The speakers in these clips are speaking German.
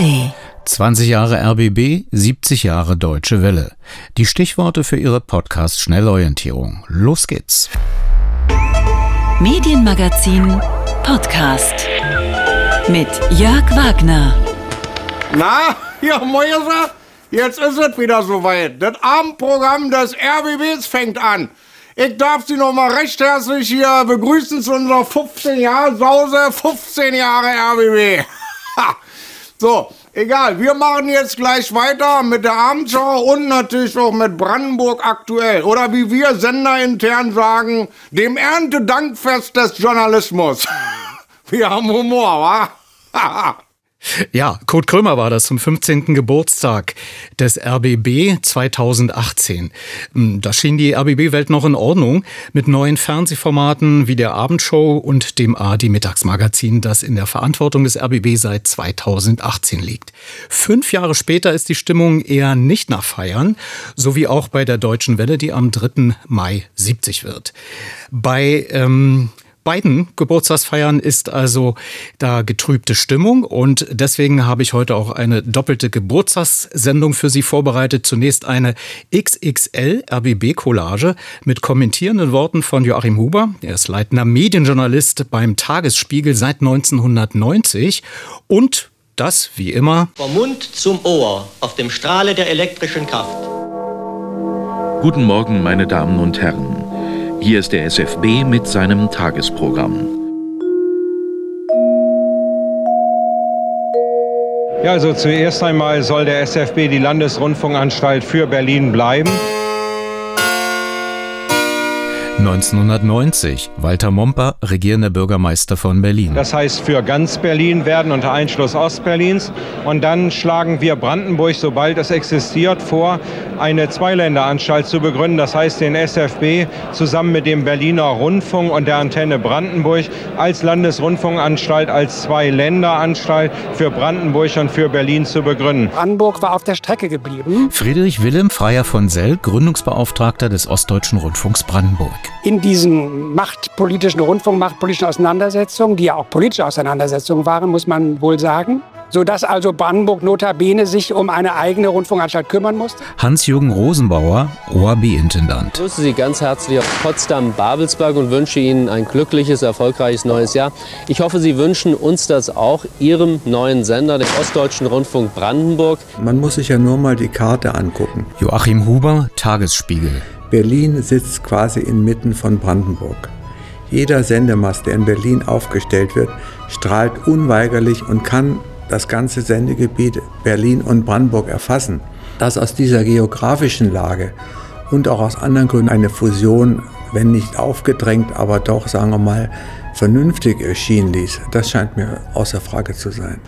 ARD. 20 Jahre RBB, 70 Jahre Deutsche Welle. Die Stichworte für Ihre Podcast Schnellorientierung. Los geht's. Medienmagazin Podcast mit Jörg Wagner. Na, ja, Mäuser, jetzt ist es wieder soweit. Das Abendprogramm des RBBs fängt an. Ich darf Sie noch mal recht herzlich hier begrüßen zu unserer 15 Jahre Sause, 15 Jahre RBB. So, egal, wir machen jetzt gleich weiter mit der Abendschau und natürlich auch mit Brandenburg aktuell. Oder wie wir senderintern sagen, dem Erntedankfest des Journalismus. wir haben Humor, wa? Ja, Kurt Krömer war das zum 15. Geburtstag des RBB 2018. Hm, da schien die RBB-Welt noch in Ordnung mit neuen Fernsehformaten wie der Abendshow und dem AD-Mittagsmagazin, das in der Verantwortung des RBB seit 2018 liegt. Fünf Jahre später ist die Stimmung eher nicht nach Feiern, so wie auch bei der Deutschen Welle, die am 3. Mai 70 wird. Bei ähm, beiden Geburtstagsfeiern ist also da getrübte Stimmung und deswegen habe ich heute auch eine doppelte Geburtstagssendung für Sie vorbereitet. Zunächst eine XXL RBB Collage mit kommentierenden Worten von Joachim Huber. Er ist leitender Medienjournalist beim Tagesspiegel seit 1990 und das, wie immer, vom Mund zum Ohr auf dem Strahle der elektrischen Kraft. Guten Morgen, meine Damen und Herren. Hier ist der SFB mit seinem Tagesprogramm. Ja, also zuerst einmal soll der SFB die Landesrundfunkanstalt für Berlin bleiben. 1990. Walter Momper, regierender Bürgermeister von Berlin. Das heißt für ganz Berlin werden unter Einschluss Ostberlins. Und dann schlagen wir Brandenburg, sobald es existiert, vor, eine Zweiländeranstalt zu begründen. Das heißt den SFB zusammen mit dem Berliner Rundfunk und der Antenne Brandenburg als Landesrundfunkanstalt, als Zweiländeranstalt für Brandenburg und für Berlin zu begründen. Brandenburg war auf der Strecke geblieben. Friedrich Wilhelm Freier von Sell, Gründungsbeauftragter des Ostdeutschen Rundfunks Brandenburg in diesen machtpolitischen Rundfunk, machtpolitischen Auseinandersetzungen, die ja auch politische Auseinandersetzungen waren, muss man wohl sagen, sodass also Brandenburg notabene sich um eine eigene Rundfunkanstalt kümmern musste. Hans-Jürgen Rosenbauer, ORB-Intendant. Ich grüße Sie ganz herzlich auf Potsdam-Babelsberg und wünsche Ihnen ein glückliches, erfolgreiches neues Jahr. Ich hoffe, Sie wünschen uns das auch, Ihrem neuen Sender, dem Ostdeutschen Rundfunk Brandenburg. Man muss sich ja nur mal die Karte angucken. Joachim Huber, Tagesspiegel. Berlin sitzt quasi inmitten von Brandenburg. Jeder Sendemast, der in Berlin aufgestellt wird, strahlt unweigerlich und kann das ganze Sendegebiet Berlin und Brandenburg erfassen. Dass aus dieser geografischen Lage und auch aus anderen Gründen eine Fusion, wenn nicht aufgedrängt, aber doch, sagen wir mal, vernünftig erschien ließ, das scheint mir außer Frage zu sein.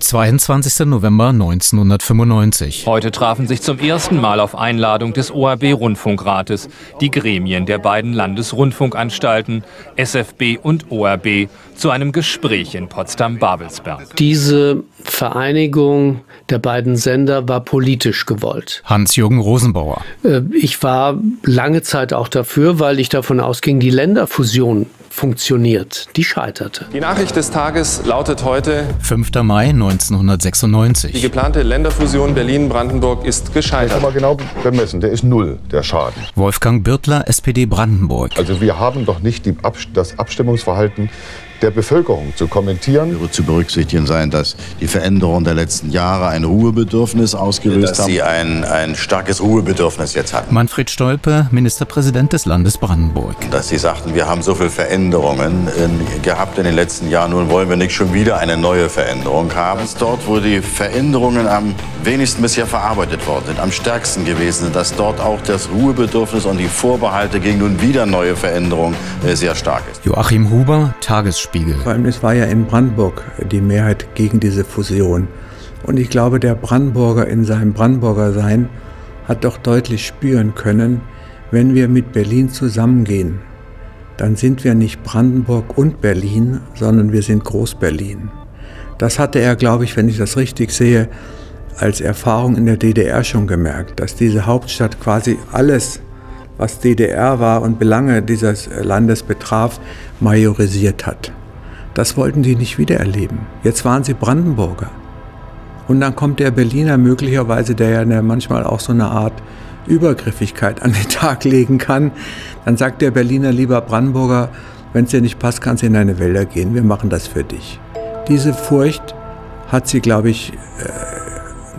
22. November 1995. Heute trafen sich zum ersten Mal auf Einladung des ORB-Rundfunkrates die Gremien der beiden Landesrundfunkanstalten SFB und ORB zu einem Gespräch in Potsdam-Babelsberg. Diese Vereinigung der beiden Sender war politisch gewollt. Hans-Jürgen Rosenbauer. Äh, ich war lange Zeit auch dafür, weil ich davon ausging, die Länderfusion funktioniert. Die scheiterte. Die Nachricht des Tages lautet heute 5. Mai 1996. Die geplante Länderfusion Berlin-Brandenburg ist gescheitert. kann man genau bemessen, der ist null, der Schaden. Wolfgang Birtler, SPD Brandenburg. Also wir haben doch nicht die, das Abstimmungsverhalten der Bevölkerung zu kommentieren. Wird zu berücksichtigen sein, dass die Veränderungen der letzten Jahre ein Ruhebedürfnis ausgelöst dass haben. Dass Sie ein, ein starkes Ruhebedürfnis jetzt hatten. Manfred Stolpe, Ministerpräsident des Landes Brandenburg. Dass Sie sagten, wir haben so viele Veränderungen in, gehabt in den letzten Jahren, nun wollen wir nicht schon wieder eine neue Veränderung haben. Dass dort, wo die Veränderungen am wenigsten bisher verarbeitet worden sind, am stärksten gewesen sind, dass dort auch das Ruhebedürfnis und die Vorbehalte gegen nun wieder neue Veränderungen äh, sehr stark ist. Joachim Huber, Tagesspiegel. Spiegel. Vor allem, es war ja in Brandenburg die Mehrheit gegen diese Fusion. Und ich glaube, der Brandenburger in seinem Brandenburger Sein hat doch deutlich spüren können, wenn wir mit Berlin zusammengehen, dann sind wir nicht Brandenburg und Berlin, sondern wir sind Groß-Berlin. Das hatte er, glaube ich, wenn ich das richtig sehe, als Erfahrung in der DDR schon gemerkt, dass diese Hauptstadt quasi alles was DDR war und Belange dieses Landes betraf, majorisiert hat. Das wollten die nicht wiedererleben. Jetzt waren sie Brandenburger. Und dann kommt der Berliner möglicherweise, der ja manchmal auch so eine Art Übergriffigkeit an den Tag legen kann. Dann sagt der Berliner lieber Brandenburger, wenn es dir nicht passt, kannst du in deine Wälder gehen, wir machen das für dich. Diese Furcht hat sie, glaube ich, äh,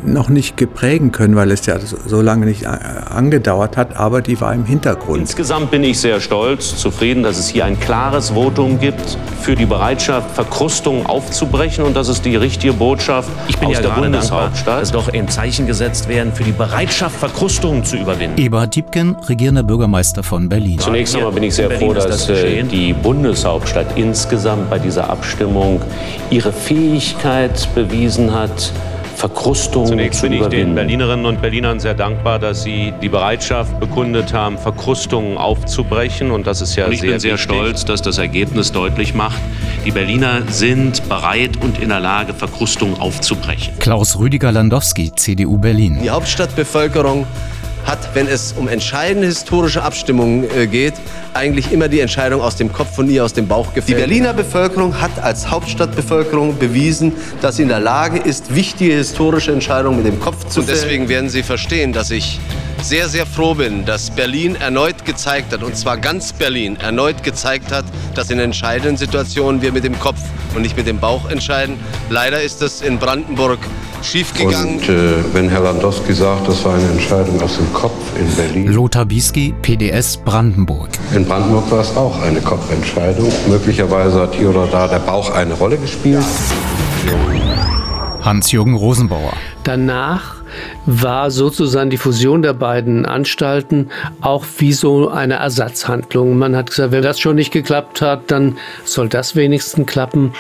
noch nicht geprägen können, weil es ja so lange nicht äh, angedauert hat, aber die war im Hintergrund. Insgesamt bin ich sehr stolz, zufrieden, dass es hier ein klares Votum gibt für die Bereitschaft, Verkrustungen aufzubrechen und das ist die richtige Botschaft ich bin aus ja der gerade Bundeshauptstadt. Dankbar, dass doch ein Zeichen gesetzt werden für die Bereitschaft, Verkrustungen zu überwinden. Eberhard Diebken, regierender Bürgermeister von Berlin. Zunächst einmal bin ich sehr froh, dass das äh, die Bundeshauptstadt insgesamt bei dieser Abstimmung ihre Fähigkeit bewiesen hat, Verkrustungen Zunächst zu bin ich den. Berlinerinnen und Berlinern sehr dankbar, dass sie die Bereitschaft bekundet haben, Verkrustungen aufzubrechen. Und das ist ja Und ich sehr bin sehr wichtig. stolz, dass das Ergebnis deutlich macht, die Berliner sind bereit und in der Lage, Verkrustungen aufzubrechen. Klaus Rüdiger Landowski, CDU Berlin. Die Hauptstadtbevölkerung hat, wenn es um entscheidende historische Abstimmungen äh, geht, eigentlich immer die Entscheidung aus dem Kopf und nie aus dem Bauch gefällt. Die Berliner Bevölkerung hat als Hauptstadtbevölkerung bewiesen, dass sie in der Lage ist, wichtige historische Entscheidungen mit dem Kopf zu fällen. Und deswegen werden Sie verstehen, dass ich sehr, sehr froh bin, dass Berlin erneut gezeigt hat, und zwar ganz Berlin erneut gezeigt hat, dass in entscheidenden Situationen wir mit dem Kopf und nicht mit dem Bauch entscheiden. Leider ist es in Brandenburg schiefgegangen. Und äh, wenn Herr Landowski sagt, das war eine Entscheidung aus dem Kopf in Berlin. Lothar Bisky, PDS Brandenburg. In Brandenburg war es auch eine Kopfentscheidung. Möglicherweise hat hier oder da der Bauch eine Rolle gespielt. Hans-Jürgen Rosenbauer. Danach war sozusagen die Fusion der beiden Anstalten auch wie so eine Ersatzhandlung. Man hat gesagt, wenn das schon nicht geklappt hat, dann soll das wenigstens klappen.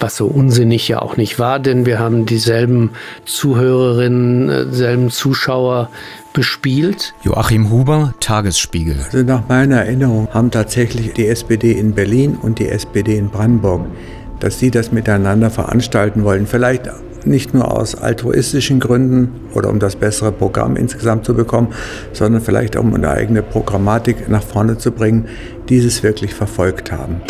Was so unsinnig ja auch nicht war, denn wir haben dieselben Zuhörerinnen, äh, dieselben Zuschauer bespielt. Joachim Huber, Tagesspiegel. Also nach meiner Erinnerung haben tatsächlich die SPD in Berlin und die SPD in Brandenburg, dass sie das miteinander veranstalten wollen. Vielleicht nicht nur aus altruistischen Gründen oder um das bessere Programm insgesamt zu bekommen, sondern vielleicht um eine eigene Programmatik nach vorne zu bringen, dieses wirklich verfolgt haben.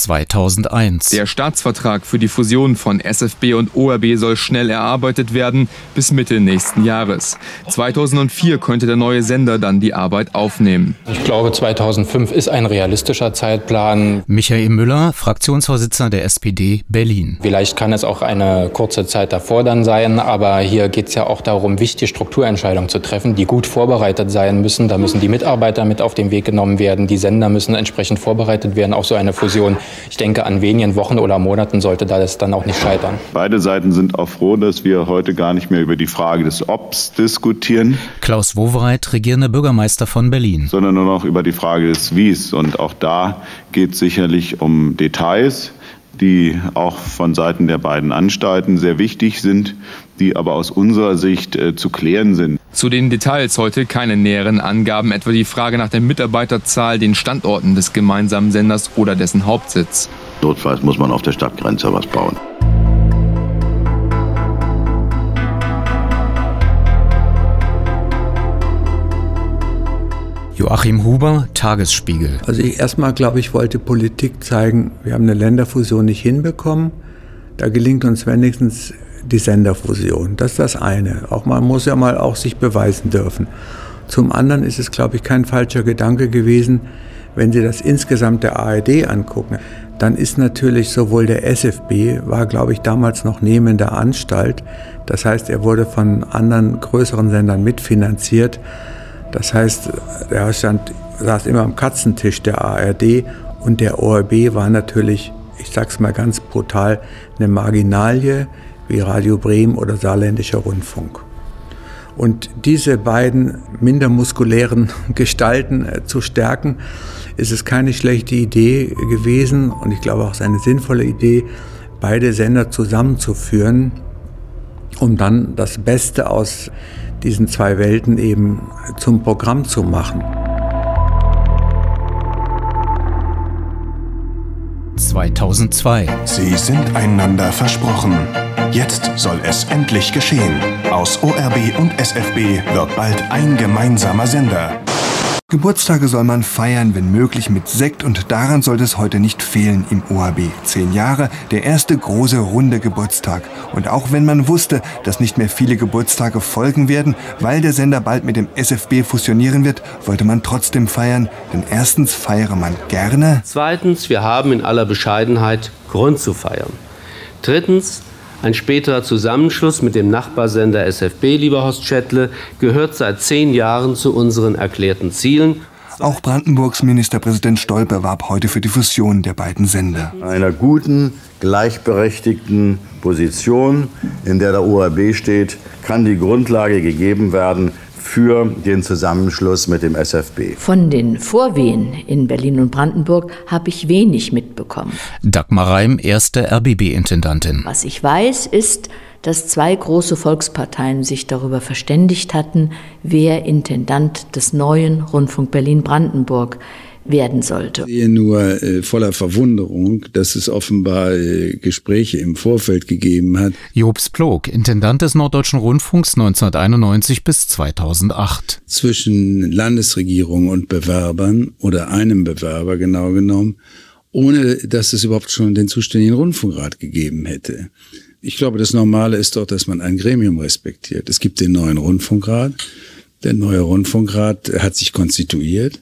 2001. Der Staatsvertrag für die Fusion von SFB und ORB soll schnell erarbeitet werden, bis Mitte nächsten Jahres. 2004 könnte der neue Sender dann die Arbeit aufnehmen. Ich glaube, 2005 ist ein realistischer Zeitplan. Michael Müller, Fraktionsvorsitzender der SPD Berlin. Vielleicht kann es auch eine kurze Zeit davor dann sein, aber hier geht es ja auch darum, wichtige Strukturentscheidungen zu treffen, die gut vorbereitet sein müssen. Da müssen die Mitarbeiter mit auf den Weg genommen werden, die Sender müssen entsprechend vorbereitet werden auf so eine Fusion. Ich denke, an wenigen Wochen oder Monaten sollte das dann auch nicht scheitern. Beide Seiten sind auch froh, dass wir heute gar nicht mehr über die Frage des Obs diskutieren. Klaus Wowereit, regierender Bürgermeister von Berlin. Sondern nur noch über die Frage des Wies. Und auch da geht es sicherlich um Details, die auch von Seiten der beiden Anstalten sehr wichtig sind, die aber aus unserer Sicht äh, zu klären sind. Zu den Details heute keine näheren Angaben, etwa die Frage nach der Mitarbeiterzahl, den Standorten des gemeinsamen Senders oder dessen Hauptsitz. Notfalls muss man auf der Stadtgrenze was bauen. Joachim Huber, Tagesspiegel. Also ich erstmal glaube ich wollte Politik zeigen, wir haben eine Länderfusion nicht hinbekommen. Da gelingt uns wenigstens die Senderfusion. Das ist das eine. Auch man muss ja mal auch sich beweisen dürfen. Zum anderen ist es, glaube ich, kein falscher Gedanke gewesen, wenn Sie das insgesamt der ARD angucken, dann ist natürlich sowohl der SFB, war glaube ich damals noch neben der Anstalt, das heißt er wurde von anderen größeren Sendern mitfinanziert, das heißt er stand, saß immer am Katzentisch der ARD und der ORB war natürlich, ich sag's mal ganz brutal, eine Marginalie wie Radio Bremen oder Saarländischer Rundfunk. Und diese beiden minder muskulären Gestalten äh, zu stärken, ist es keine schlechte Idee gewesen und ich glaube auch eine sinnvolle Idee, beide Sender zusammenzuführen, um dann das Beste aus diesen zwei Welten eben zum Programm zu machen. 2002. Sie sind einander versprochen. Jetzt soll es endlich geschehen. Aus ORB und SFB wird bald ein gemeinsamer Sender. Geburtstage soll man feiern, wenn möglich mit Sekt und daran sollte es heute nicht fehlen im OHB. Zehn Jahre, der erste große runde Geburtstag. Und auch wenn man wusste, dass nicht mehr viele Geburtstage folgen werden, weil der Sender bald mit dem SFB fusionieren wird, wollte man trotzdem feiern. Denn erstens feiere man gerne. Zweitens, wir haben in aller Bescheidenheit Grund zu feiern. Drittens, ein späterer Zusammenschluss mit dem Nachbarsender SFB, lieber Horst Schettle, gehört seit zehn Jahren zu unseren erklärten Zielen. Auch Brandenburgs Ministerpräsident Stolper warb heute für die Fusion der beiden Sender. Einer guten, gleichberechtigten Position, in der der ORB steht, kann die Grundlage gegeben werden für den Zusammenschluss mit dem SFB. Von den Vorwehen in Berlin und Brandenburg habe ich wenig mitbekommen. Dagmar Reim, erste RBB-Intendantin. Was ich weiß, ist, dass zwei große Volksparteien sich darüber verständigt hatten, wer Intendant des neuen Rundfunk Berlin-Brandenburg werden sollte. Ich sehe nur äh, voller Verwunderung, dass es offenbar äh, Gespräche im Vorfeld gegeben hat. Jobs Plog, Intendant des Norddeutschen Rundfunks 1991 bis 2008. Zwischen Landesregierung und Bewerbern oder einem Bewerber genau genommen, ohne dass es überhaupt schon den zuständigen Rundfunkrat gegeben hätte. Ich glaube, das Normale ist doch, dass man ein Gremium respektiert. Es gibt den neuen Rundfunkrat. Der neue Rundfunkrat hat sich konstituiert.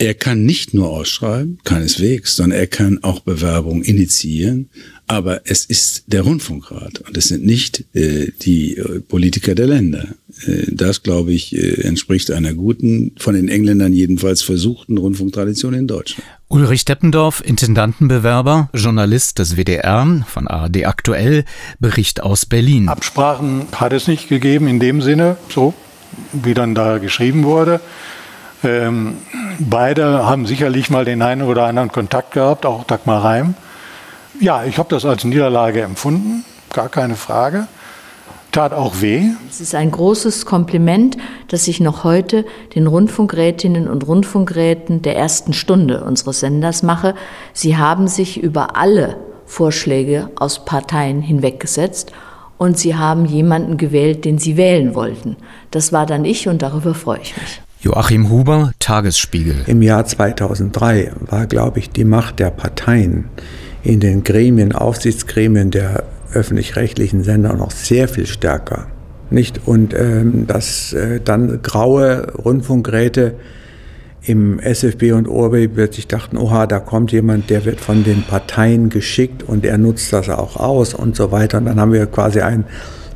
Er kann nicht nur ausschreiben, keineswegs, sondern er kann auch Bewerbungen initiieren. Aber es ist der Rundfunkrat und es sind nicht äh, die äh, Politiker der Länder. Äh, das, glaube ich, äh, entspricht einer guten, von den Engländern jedenfalls versuchten Rundfunktradition in Deutschland. Ulrich Deppendorf, Intendantenbewerber, Journalist des WDR von ARD Aktuell, Bericht aus Berlin. Absprachen hat es nicht gegeben in dem Sinne, so wie dann da geschrieben wurde. Ähm, beide haben sicherlich mal den einen oder anderen Kontakt gehabt, auch Dagmar Reim. Ja, ich habe das als Niederlage empfunden, gar keine Frage. Tat auch weh. Es ist ein großes Kompliment, das ich noch heute den Rundfunkrätinnen und Rundfunkräten der ersten Stunde unseres Senders mache. Sie haben sich über alle Vorschläge aus Parteien hinweggesetzt und sie haben jemanden gewählt, den sie wählen wollten. Das war dann ich und darüber freue ich mich. Joachim Huber, Tagesspiegel. Im Jahr 2003 war, glaube ich, die Macht der Parteien in den Gremien, Aufsichtsgremien der öffentlich-rechtlichen Sender noch sehr viel stärker. Nicht? Und ähm, dass äh, dann graue Rundfunkräte im SFB und ORB plötzlich dachten, oha, da kommt jemand, der wird von den Parteien geschickt und er nutzt das auch aus und so weiter. Und dann haben wir quasi einen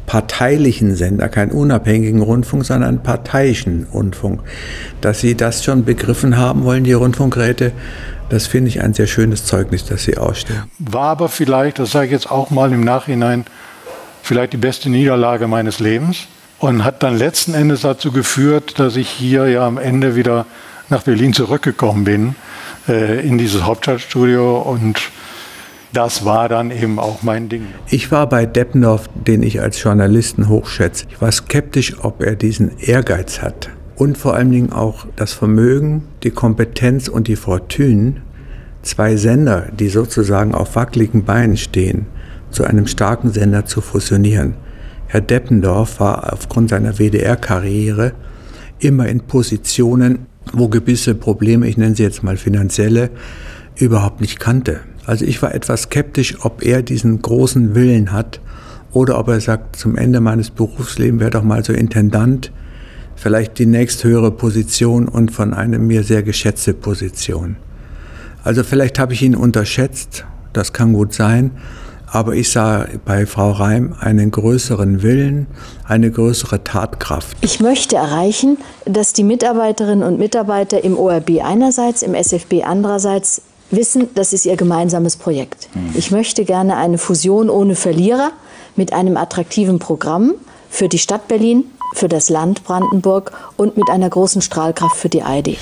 parteilichen Sender, keinen unabhängigen Rundfunk, sondern einen parteiischen Rundfunk. Dass Sie das schon begriffen haben wollen, die Rundfunkräte, das finde ich ein sehr schönes Zeugnis, das Sie ausstellen. War aber vielleicht, das sage ich jetzt auch mal im Nachhinein, vielleicht die beste Niederlage meines Lebens und hat dann letzten Endes dazu geführt, dass ich hier ja am Ende wieder nach Berlin zurückgekommen bin, äh, in dieses Hauptstadtstudio und das war dann eben auch mein Ding. Ich war bei Deppendorf, den ich als Journalisten hochschätze. Ich war skeptisch, ob er diesen Ehrgeiz hat. Und vor allen Dingen auch das Vermögen, die Kompetenz und die Fortune, zwei Sender, die sozusagen auf wackeligen Beinen stehen, zu einem starken Sender zu fusionieren. Herr Deppendorf war aufgrund seiner WDR-Karriere immer in Positionen, wo gewisse Probleme, ich nenne sie jetzt mal finanzielle, überhaupt nicht kannte. Also ich war etwas skeptisch, ob er diesen großen Willen hat oder ob er sagt, zum Ende meines Berufslebens wäre doch mal so Intendant, vielleicht die nächsthöhere Position und von einem mir sehr geschätzte Position. Also vielleicht habe ich ihn unterschätzt, das kann gut sein, aber ich sah bei Frau Reim einen größeren Willen, eine größere Tatkraft. Ich möchte erreichen, dass die Mitarbeiterinnen und Mitarbeiter im ORB einerseits, im SFB andererseits wissen, das ist ihr gemeinsames Projekt. Ich möchte gerne eine Fusion ohne Verlierer mit einem attraktiven Programm für die Stadt Berlin, für das Land Brandenburg und mit einer großen Strahlkraft für die ARD.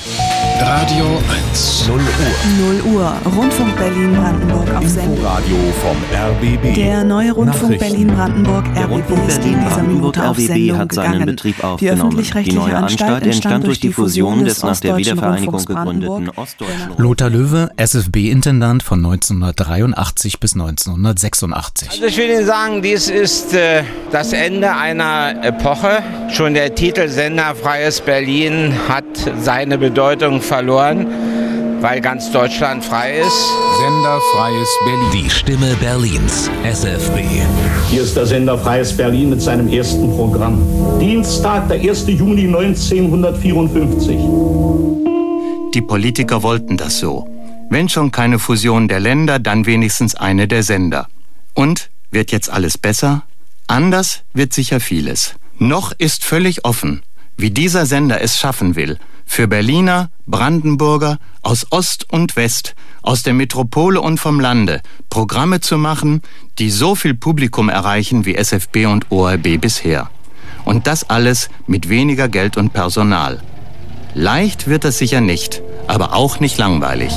Radio 1. 0 Uhr. 0 Uhr. Rundfunk Berlin-Brandenburg auf Sendung. Radio vom RBB. Der neue Rundfunk Berlin-Brandenburg Der RBB Rundfunk ist in dieser Minute auf RBB Sendung hat seinen gegangen. Betrieb Die aufgenommen. Die öffentlich-rechtliche neue Anstalt entstand durch die Fusion des nach der Wiedervereinigung gegründeten. Ostdeutschen Lothar Löwe, SFB-Intendant von 1983 bis 1986. Also ich will Ihnen sagen, dies ist äh, das Ende einer Epoche. Schon der Titel Senderfreies Berlin hat seine Bedeutung verloren, weil ganz Deutschland frei ist. Senderfreies Berlin. Die Stimme Berlins. SFB. Hier ist der Sender Freies Berlin mit seinem ersten Programm. Dienstag, der 1. Juni 1954. Die Politiker wollten das so. Wenn schon keine Fusion der Länder, dann wenigstens eine der Sender. Und wird jetzt alles besser? Anders wird sicher vieles. Noch ist völlig offen, wie dieser Sender es schaffen will, für Berliner, Brandenburger, aus Ost und West, aus der Metropole und vom Lande Programme zu machen, die so viel Publikum erreichen wie SFB und ORB bisher. Und das alles mit weniger Geld und Personal. Leicht wird das sicher nicht, aber auch nicht langweilig.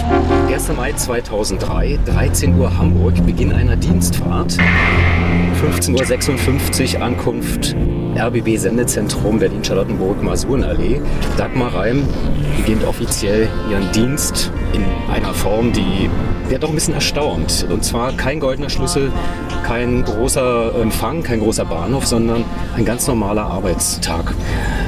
1. Mai 2003, 13 Uhr Hamburg, Beginn einer Dienstfahrt. 15.56 Uhr Ankunft RBB Sendezentrum Berlin-Charlottenburg, Masurenallee. Dagmar Reim beginnt offiziell ihren Dienst in einer Form, die wäre doch ein bisschen erstaunt. Und zwar kein goldener Schlüssel, kein großer Empfang, kein großer Bahnhof, sondern ein ganz normaler Arbeitstag.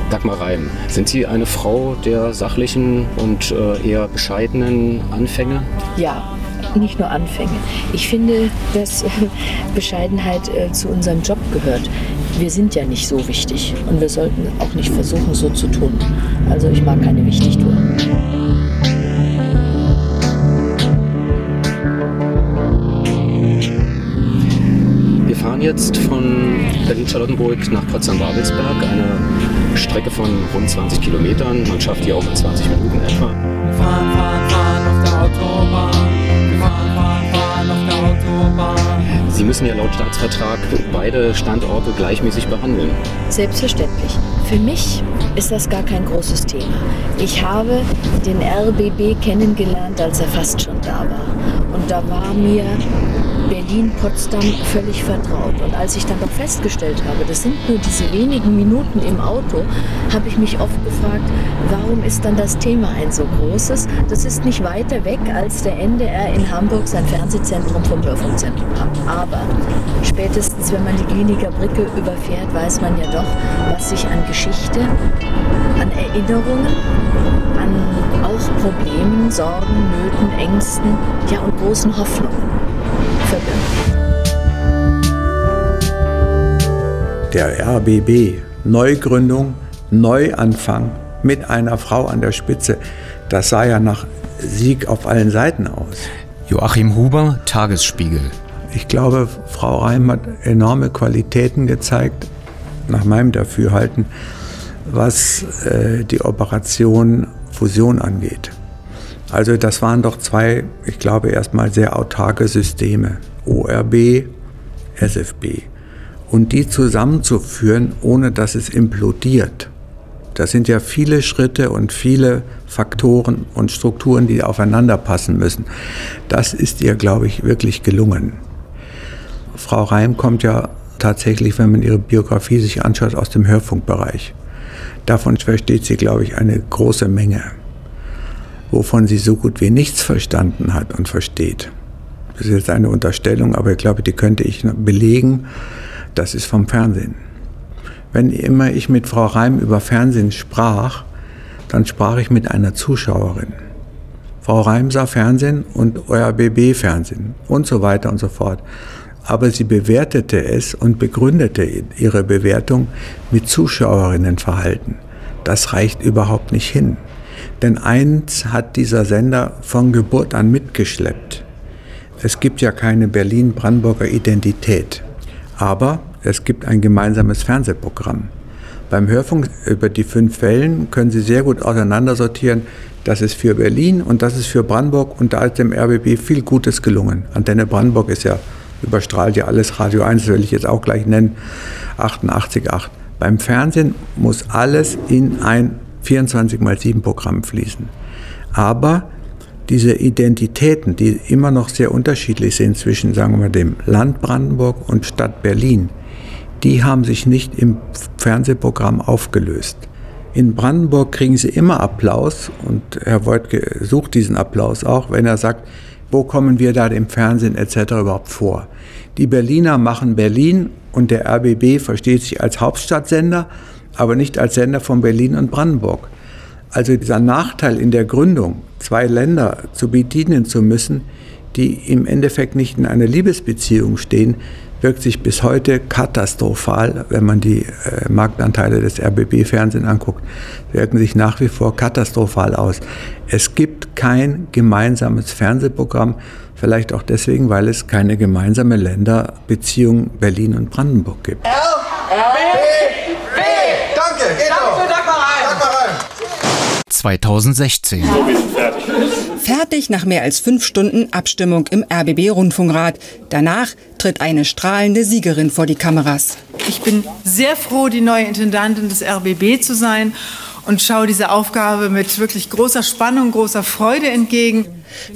Dagmar Reim, sind Sie eine Frau der sachlichen und äh, eher bescheidenen Anfänge? Ja, nicht nur Anfänge. Ich finde, dass äh, Bescheidenheit äh, zu unserem Job gehört. Wir sind ja nicht so wichtig und wir sollten auch nicht versuchen, so zu tun. Also ich mag keine Wichtigtour. Wir fahren jetzt von Berlin-Charlottenburg nach Potsdam-Babelsberg, eine Strecke von rund 20 Kilometern. Man schafft die auch in 20 Minuten etwa. Fahren, fahren, fahren Sie müssen ja laut Staatsvertrag beide Standorte gleichmäßig behandeln. Selbstverständlich. Für mich ist das gar kein großes Thema. Ich habe den RBB kennengelernt, als er fast schon da war. Und da war mir Berlin-Potsdam völlig vertraut. Und als ich dann doch festgestellt habe, das sind nur diese wenigen Minuten im Auto, habe ich mich oft gefragt, warum ist dann das Thema ein so großes? Das ist nicht weiter weg, als der NDR in Hamburg sein Fernsehzentrum vom Hörfunkzentrum hat. Aber spätestens, wenn man die Kliniker Brücke überfährt, weiß man ja doch, was sich an Geschichte, an Erinnerungen, an auch Problemen, Sorgen, Nöten, Ängsten, ja und großen Hoffnungen verbirgt. Der RBB, Neugründung, Neuanfang mit einer Frau an der Spitze, das sah ja nach Sieg auf allen Seiten aus. Joachim Huber, Tagesspiegel. Ich glaube, Frau Reim hat enorme Qualitäten gezeigt, nach meinem Dafürhalten, was äh, die Operation Fusion angeht. Also das waren doch zwei, ich glaube, erstmal sehr autarke Systeme, ORB, SFB. Und die zusammenzuführen, ohne dass es implodiert. Das sind ja viele Schritte und viele Faktoren und Strukturen, die aufeinander passen müssen. Das ist ihr, glaube ich, wirklich gelungen. Frau Reim kommt ja tatsächlich, wenn man ihre Biografie sich anschaut, aus dem Hörfunkbereich. Davon versteht sie, glaube ich, eine große Menge, wovon sie so gut wie nichts verstanden hat und versteht. Das ist jetzt eine Unterstellung, aber ich glaube, die könnte ich belegen. Das ist vom Fernsehen. Wenn immer ich mit Frau Reim über Fernsehen sprach, dann sprach ich mit einer Zuschauerin. Frau Reim sah Fernsehen und ORBB Fernsehen und so weiter und so fort. Aber sie bewertete es und begründete ihre Bewertung mit Zuschauerinnenverhalten. Das reicht überhaupt nicht hin. Denn eins hat dieser Sender von Geburt an mitgeschleppt. Es gibt ja keine Berlin-Brandenburger Identität. Aber es gibt ein gemeinsames Fernsehprogramm. Beim Hörfunk über die fünf Wellen können Sie sehr gut auseinandersortieren, das ist für Berlin und das ist für Brandenburg und da ist dem RBB viel Gutes gelungen. Antenne Brandenburg ist ja, überstrahlt ja alles, Radio 1 das will ich jetzt auch gleich nennen, 88,8. Beim Fernsehen muss alles in ein 24 x 7 Programm fließen. Aber diese Identitäten, die immer noch sehr unterschiedlich sind zwischen, sagen wir mal, dem Land Brandenburg und Stadt Berlin, die haben sich nicht im Fernsehprogramm aufgelöst. In Brandenburg kriegen sie immer Applaus und Herr Wojtke sucht diesen Applaus auch, wenn er sagt, wo kommen wir da im Fernsehen etc. überhaupt vor. Die Berliner machen Berlin und der RBB versteht sich als Hauptstadtsender, aber nicht als Sender von Berlin und Brandenburg. Also dieser Nachteil in der Gründung, zwei Länder zu bedienen zu müssen, die im Endeffekt nicht in einer Liebesbeziehung stehen, wirkt sich bis heute katastrophal, wenn man die äh, Marktanteile des RBB-Fernsehen anguckt, wirken sich nach wie vor katastrophal aus. Es gibt kein gemeinsames Fernsehprogramm, vielleicht auch deswegen, weil es keine gemeinsame Länderbeziehung Berlin und Brandenburg gibt. R, B, B. Danke, geht Danke, sag mal rein. Sag mal rein. 2016. Fertig nach mehr als fünf Stunden Abstimmung im RBB Rundfunkrat. Danach tritt eine strahlende Siegerin vor die Kameras. Ich bin sehr froh, die neue Intendantin des RBB zu sein und schaue diese Aufgabe mit wirklich großer Spannung, großer Freude entgegen.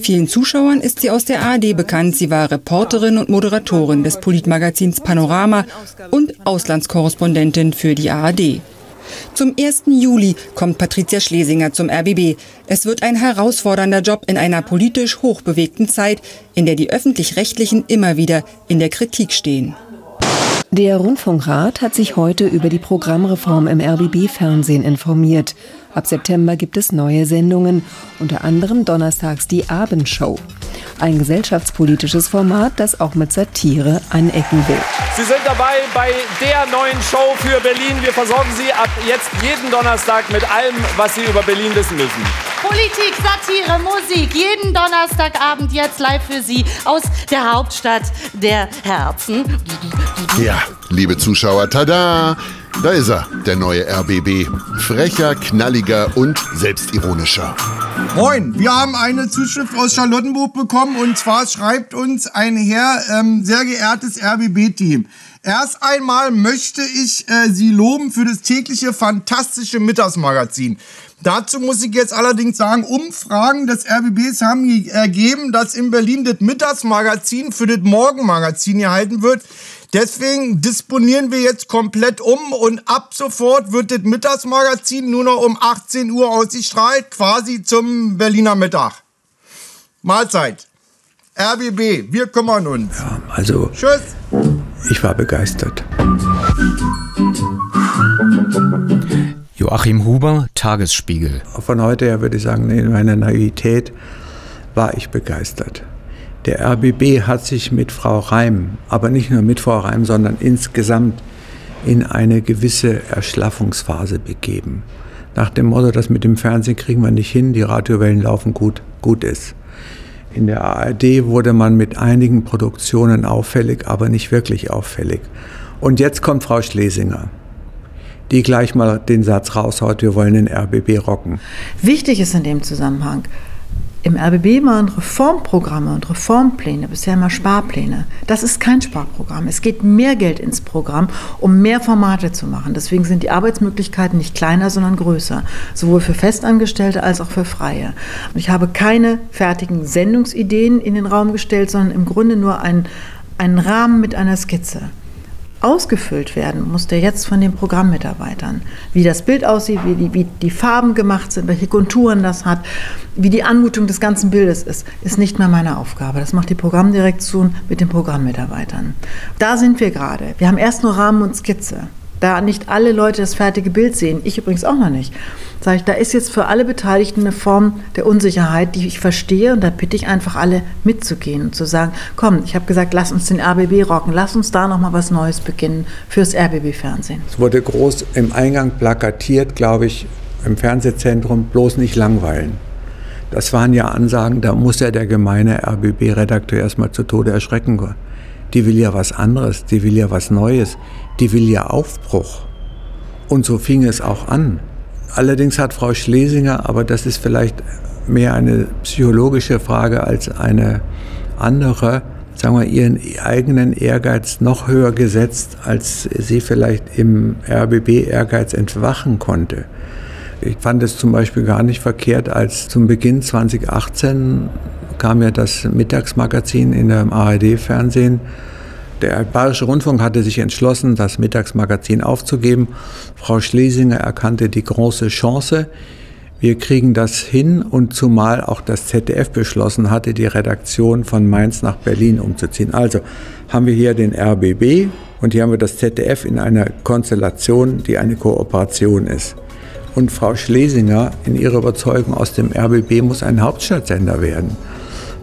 Vielen Zuschauern ist sie aus der ARD bekannt. Sie war Reporterin und Moderatorin des Politmagazins Panorama und Auslandskorrespondentin für die ARD. Zum 1. Juli kommt Patricia Schlesinger zum RBB. Es wird ein herausfordernder Job in einer politisch hochbewegten Zeit, in der die öffentlich-rechtlichen immer wieder in der Kritik stehen. Der Rundfunkrat hat sich heute über die Programmreform im RBB-Fernsehen informiert. Ab September gibt es neue Sendungen, unter anderem donnerstags die Abendshow. Ein gesellschaftspolitisches Format, das auch mit Satire anecken will. Sie sind dabei bei der neuen Show für Berlin. Wir versorgen Sie ab jetzt jeden Donnerstag mit allem, was Sie über Berlin wissen müssen. Politik, Satire, Musik, jeden Donnerstagabend jetzt live für Sie aus der Hauptstadt der Herzen. Ja, liebe Zuschauer, tada! Da ist er, der neue RBB. Frecher, knalliger und selbstironischer. Moin, wir haben eine Zuschrift aus Charlottenburg bekommen und zwar schreibt uns ein Herr, ähm, sehr geehrtes RBB-Team. Erst einmal möchte ich äh, Sie loben für das tägliche fantastische Mittagsmagazin. Dazu muss ich jetzt allerdings sagen, Umfragen des RBBs haben ergeben, dass in Berlin das Mittagsmagazin für das Morgenmagazin gehalten wird. Deswegen disponieren wir jetzt komplett um und ab sofort wird das Mittagsmagazin nur noch um 18 Uhr ausgestrahlt, quasi zum Berliner Mittag. Mahlzeit. RBB, wir kümmern uns. Ja, also. Tschüss. Ich war begeistert. Joachim Huber, Tagesspiegel. Von heute her würde ich sagen, in meiner Naivität war ich begeistert. Der RBB hat sich mit Frau Reim, aber nicht nur mit Frau Reim, sondern insgesamt in eine gewisse Erschlaffungsphase begeben. Nach dem Motto, das mit dem Fernsehen kriegen wir nicht hin, die Radiowellen laufen gut, gut ist. In der ARD wurde man mit einigen Produktionen auffällig, aber nicht wirklich auffällig. Und jetzt kommt Frau Schlesinger, die gleich mal den Satz raushaut, wir wollen den RBB rocken. Wichtig ist in dem Zusammenhang, im RBB waren Reformprogramme und Reformpläne, bisher immer Sparpläne. Das ist kein Sparprogramm. Es geht mehr Geld ins Programm, um mehr Formate zu machen. Deswegen sind die Arbeitsmöglichkeiten nicht kleiner, sondern größer. Sowohl für Festangestellte als auch für Freie. Ich habe keine fertigen Sendungsideen in den Raum gestellt, sondern im Grunde nur einen, einen Rahmen mit einer Skizze ausgefüllt werden muss der jetzt von den Programmmitarbeitern. Wie das Bild aussieht, wie die, wie die Farben gemacht sind, welche Konturen das hat, wie die Anmutung des ganzen Bildes ist, ist nicht mehr meine Aufgabe. Das macht die Programmdirektion mit den Programmmitarbeitern. Da sind wir gerade. Wir haben erst nur Rahmen und Skizze da nicht alle Leute das fertige Bild sehen, ich übrigens auch noch nicht, sage ich, da ist jetzt für alle Beteiligten eine Form der Unsicherheit, die ich verstehe und da bitte ich einfach alle mitzugehen und zu sagen, komm, ich habe gesagt, lass uns den RBB rocken, lass uns da nochmal was Neues beginnen fürs RBB-Fernsehen. Es wurde groß im Eingang plakatiert, glaube ich, im Fernsehzentrum, bloß nicht langweilen. Das waren ja Ansagen, da muss ja der gemeine RBB-Redakteur erstmal zu Tode erschrecken. Die will ja was anderes, die will ja was Neues die will ja Aufbruch. Und so fing es auch an. Allerdings hat Frau Schlesinger, aber das ist vielleicht mehr eine psychologische Frage als eine andere, sagen wir, ihren eigenen Ehrgeiz noch höher gesetzt, als sie vielleicht im RBB Ehrgeiz entwachen konnte. Ich fand es zum Beispiel gar nicht verkehrt, als zum Beginn 2018 kam ja das Mittagsmagazin in der ARD-Fernsehen. Der Bayerische Rundfunk hatte sich entschlossen, das Mittagsmagazin aufzugeben. Frau Schlesinger erkannte die große Chance. Wir kriegen das hin und zumal auch das ZDF beschlossen hatte, die Redaktion von Mainz nach Berlin umzuziehen. Also haben wir hier den RBB und hier haben wir das ZDF in einer Konstellation, die eine Kooperation ist. Und Frau Schlesinger in ihrer Überzeugung aus dem RBB muss ein Hauptstadtsender werden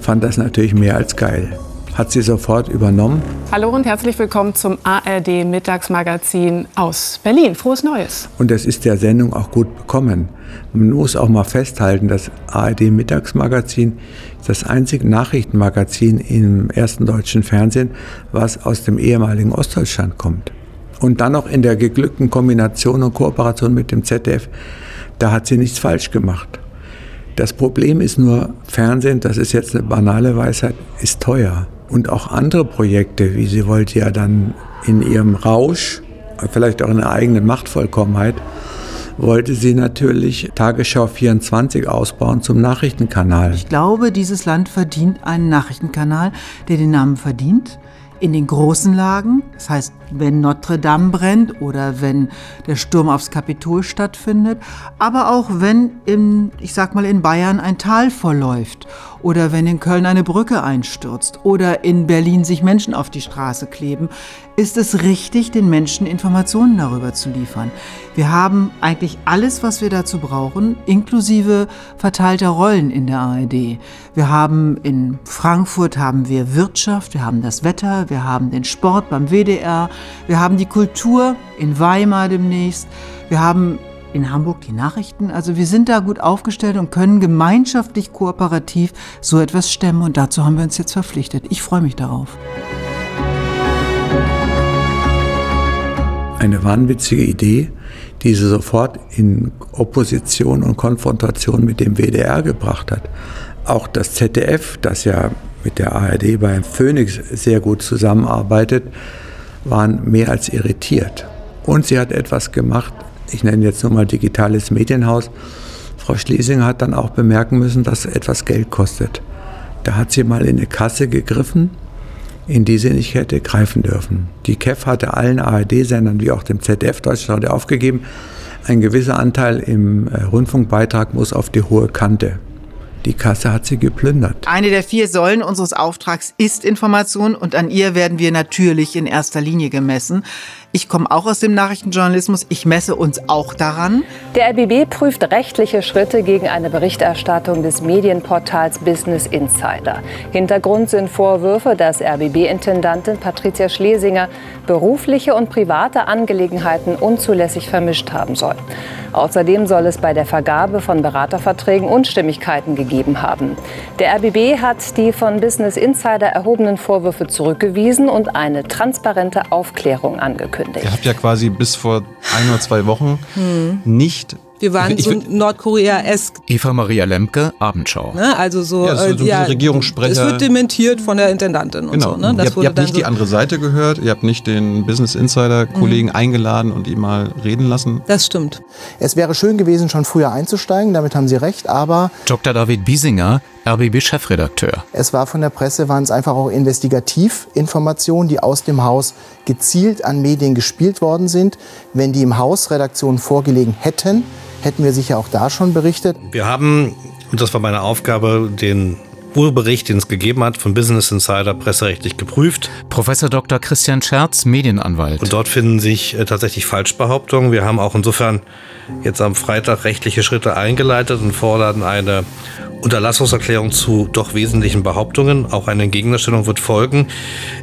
fand das natürlich mehr als geil. Hat sie sofort übernommen. Hallo und herzlich willkommen zum ARD Mittagsmagazin aus Berlin. Frohes Neues. Und es ist der Sendung auch gut bekommen. Man muss auch mal festhalten, das ARD Mittagsmagazin ist das einzige Nachrichtenmagazin im ersten deutschen Fernsehen, was aus dem ehemaligen Ostdeutschland kommt. Und dann noch in der geglückten Kombination und Kooperation mit dem ZDF, da hat sie nichts falsch gemacht. Das Problem ist nur, Fernsehen, das ist jetzt eine banale Weisheit, ist teuer. Und auch andere Projekte, wie sie wollte ja dann in ihrem Rausch, vielleicht auch in der eigenen Machtvollkommenheit, wollte sie natürlich Tagesschau 24 ausbauen zum Nachrichtenkanal. Ich glaube, dieses Land verdient einen Nachrichtenkanal, der den Namen verdient in den großen Lagen, das heißt, wenn Notre Dame brennt oder wenn der Sturm aufs Kapitol stattfindet, aber auch wenn in, ich sag mal, in Bayern ein Tal verläuft oder wenn in Köln eine Brücke einstürzt oder in Berlin sich Menschen auf die Straße kleben, ist es richtig, den Menschen Informationen darüber zu liefern. Wir haben eigentlich alles, was wir dazu brauchen, inklusive verteilter Rollen in der ARD. Wir haben in Frankfurt haben wir Wirtschaft, wir haben das Wetter, wir haben den Sport beim WDR, wir haben die Kultur in Weimar demnächst, wir haben in Hamburg die Nachrichten. Also wir sind da gut aufgestellt und können gemeinschaftlich kooperativ so etwas stemmen und dazu haben wir uns jetzt verpflichtet. Ich freue mich darauf. Eine wahnwitzige Idee, die sie sofort in Opposition und Konfrontation mit dem WDR gebracht hat. Auch das ZDF, das ja mit der ARD beim Phoenix sehr gut zusammenarbeitet, waren mehr als irritiert. Und sie hat etwas gemacht, ich nenne jetzt nur mal digitales Medienhaus. Frau Schlesinger hat dann auch bemerken müssen, dass etwas Geld kostet. Da hat sie mal in eine Kasse gegriffen, in die sie nicht hätte greifen dürfen. Die KEF hatte allen ARD-Sendern wie auch dem ZDF Deutschland aufgegeben, ein gewisser Anteil im äh, Rundfunkbeitrag muss auf die hohe Kante. Die Kasse hat sie geplündert. Eine der vier Säulen unseres Auftrags ist Information und an ihr werden wir natürlich in erster Linie gemessen. Ich komme auch aus dem Nachrichtenjournalismus. Ich messe uns auch daran. Der RBB prüft rechtliche Schritte gegen eine Berichterstattung des Medienportals Business Insider. Hintergrund sind Vorwürfe, dass RBB-Intendantin Patricia Schlesinger berufliche und private Angelegenheiten unzulässig vermischt haben soll. Außerdem soll es bei der Vergabe von Beraterverträgen Unstimmigkeiten gegeben haben. Der RBB hat die von Business Insider erhobenen Vorwürfe zurückgewiesen und eine transparente Aufklärung angekündigt angekündigt. Ihr habt ja quasi bis vor ein oder zwei Wochen hm. nicht wir waren ich, so Nordkorea-esk. Eva Maria Lemke, Abendschau. Ne? Also so, ja, so, so äh, ja, Regierungssprecher. Es wird dementiert von der Intendantin genau. und so. Ne? Das ihr habt, ihr habt nicht so die andere Seite gehört, ihr habt nicht den Business Insider-Kollegen mhm. eingeladen und ihn mal reden lassen. Das stimmt. Es wäre schön gewesen, schon früher einzusteigen, damit haben Sie recht, aber... Dr. David Biesinger, RBB-Chefredakteur. Es war von der Presse, waren es einfach auch Investigativinformationen, die aus dem Haus gezielt an Medien gespielt worden sind. Wenn die im Haus Redaktionen vorgelegen hätten, hätten wir sicher auch da schon berichtet. Wir haben, und das war meine Aufgabe, den Urbericht, den es gegeben hat, von Business Insider presserechtlich geprüft. Professor Dr. Christian Scherz, Medienanwalt. Und dort finden sich äh, tatsächlich Falschbehauptungen. Wir haben auch insofern jetzt am Freitag rechtliche Schritte eingeleitet und fordern eine Unterlassungserklärung zu doch wesentlichen Behauptungen. Auch eine Gegendarstellung wird folgen.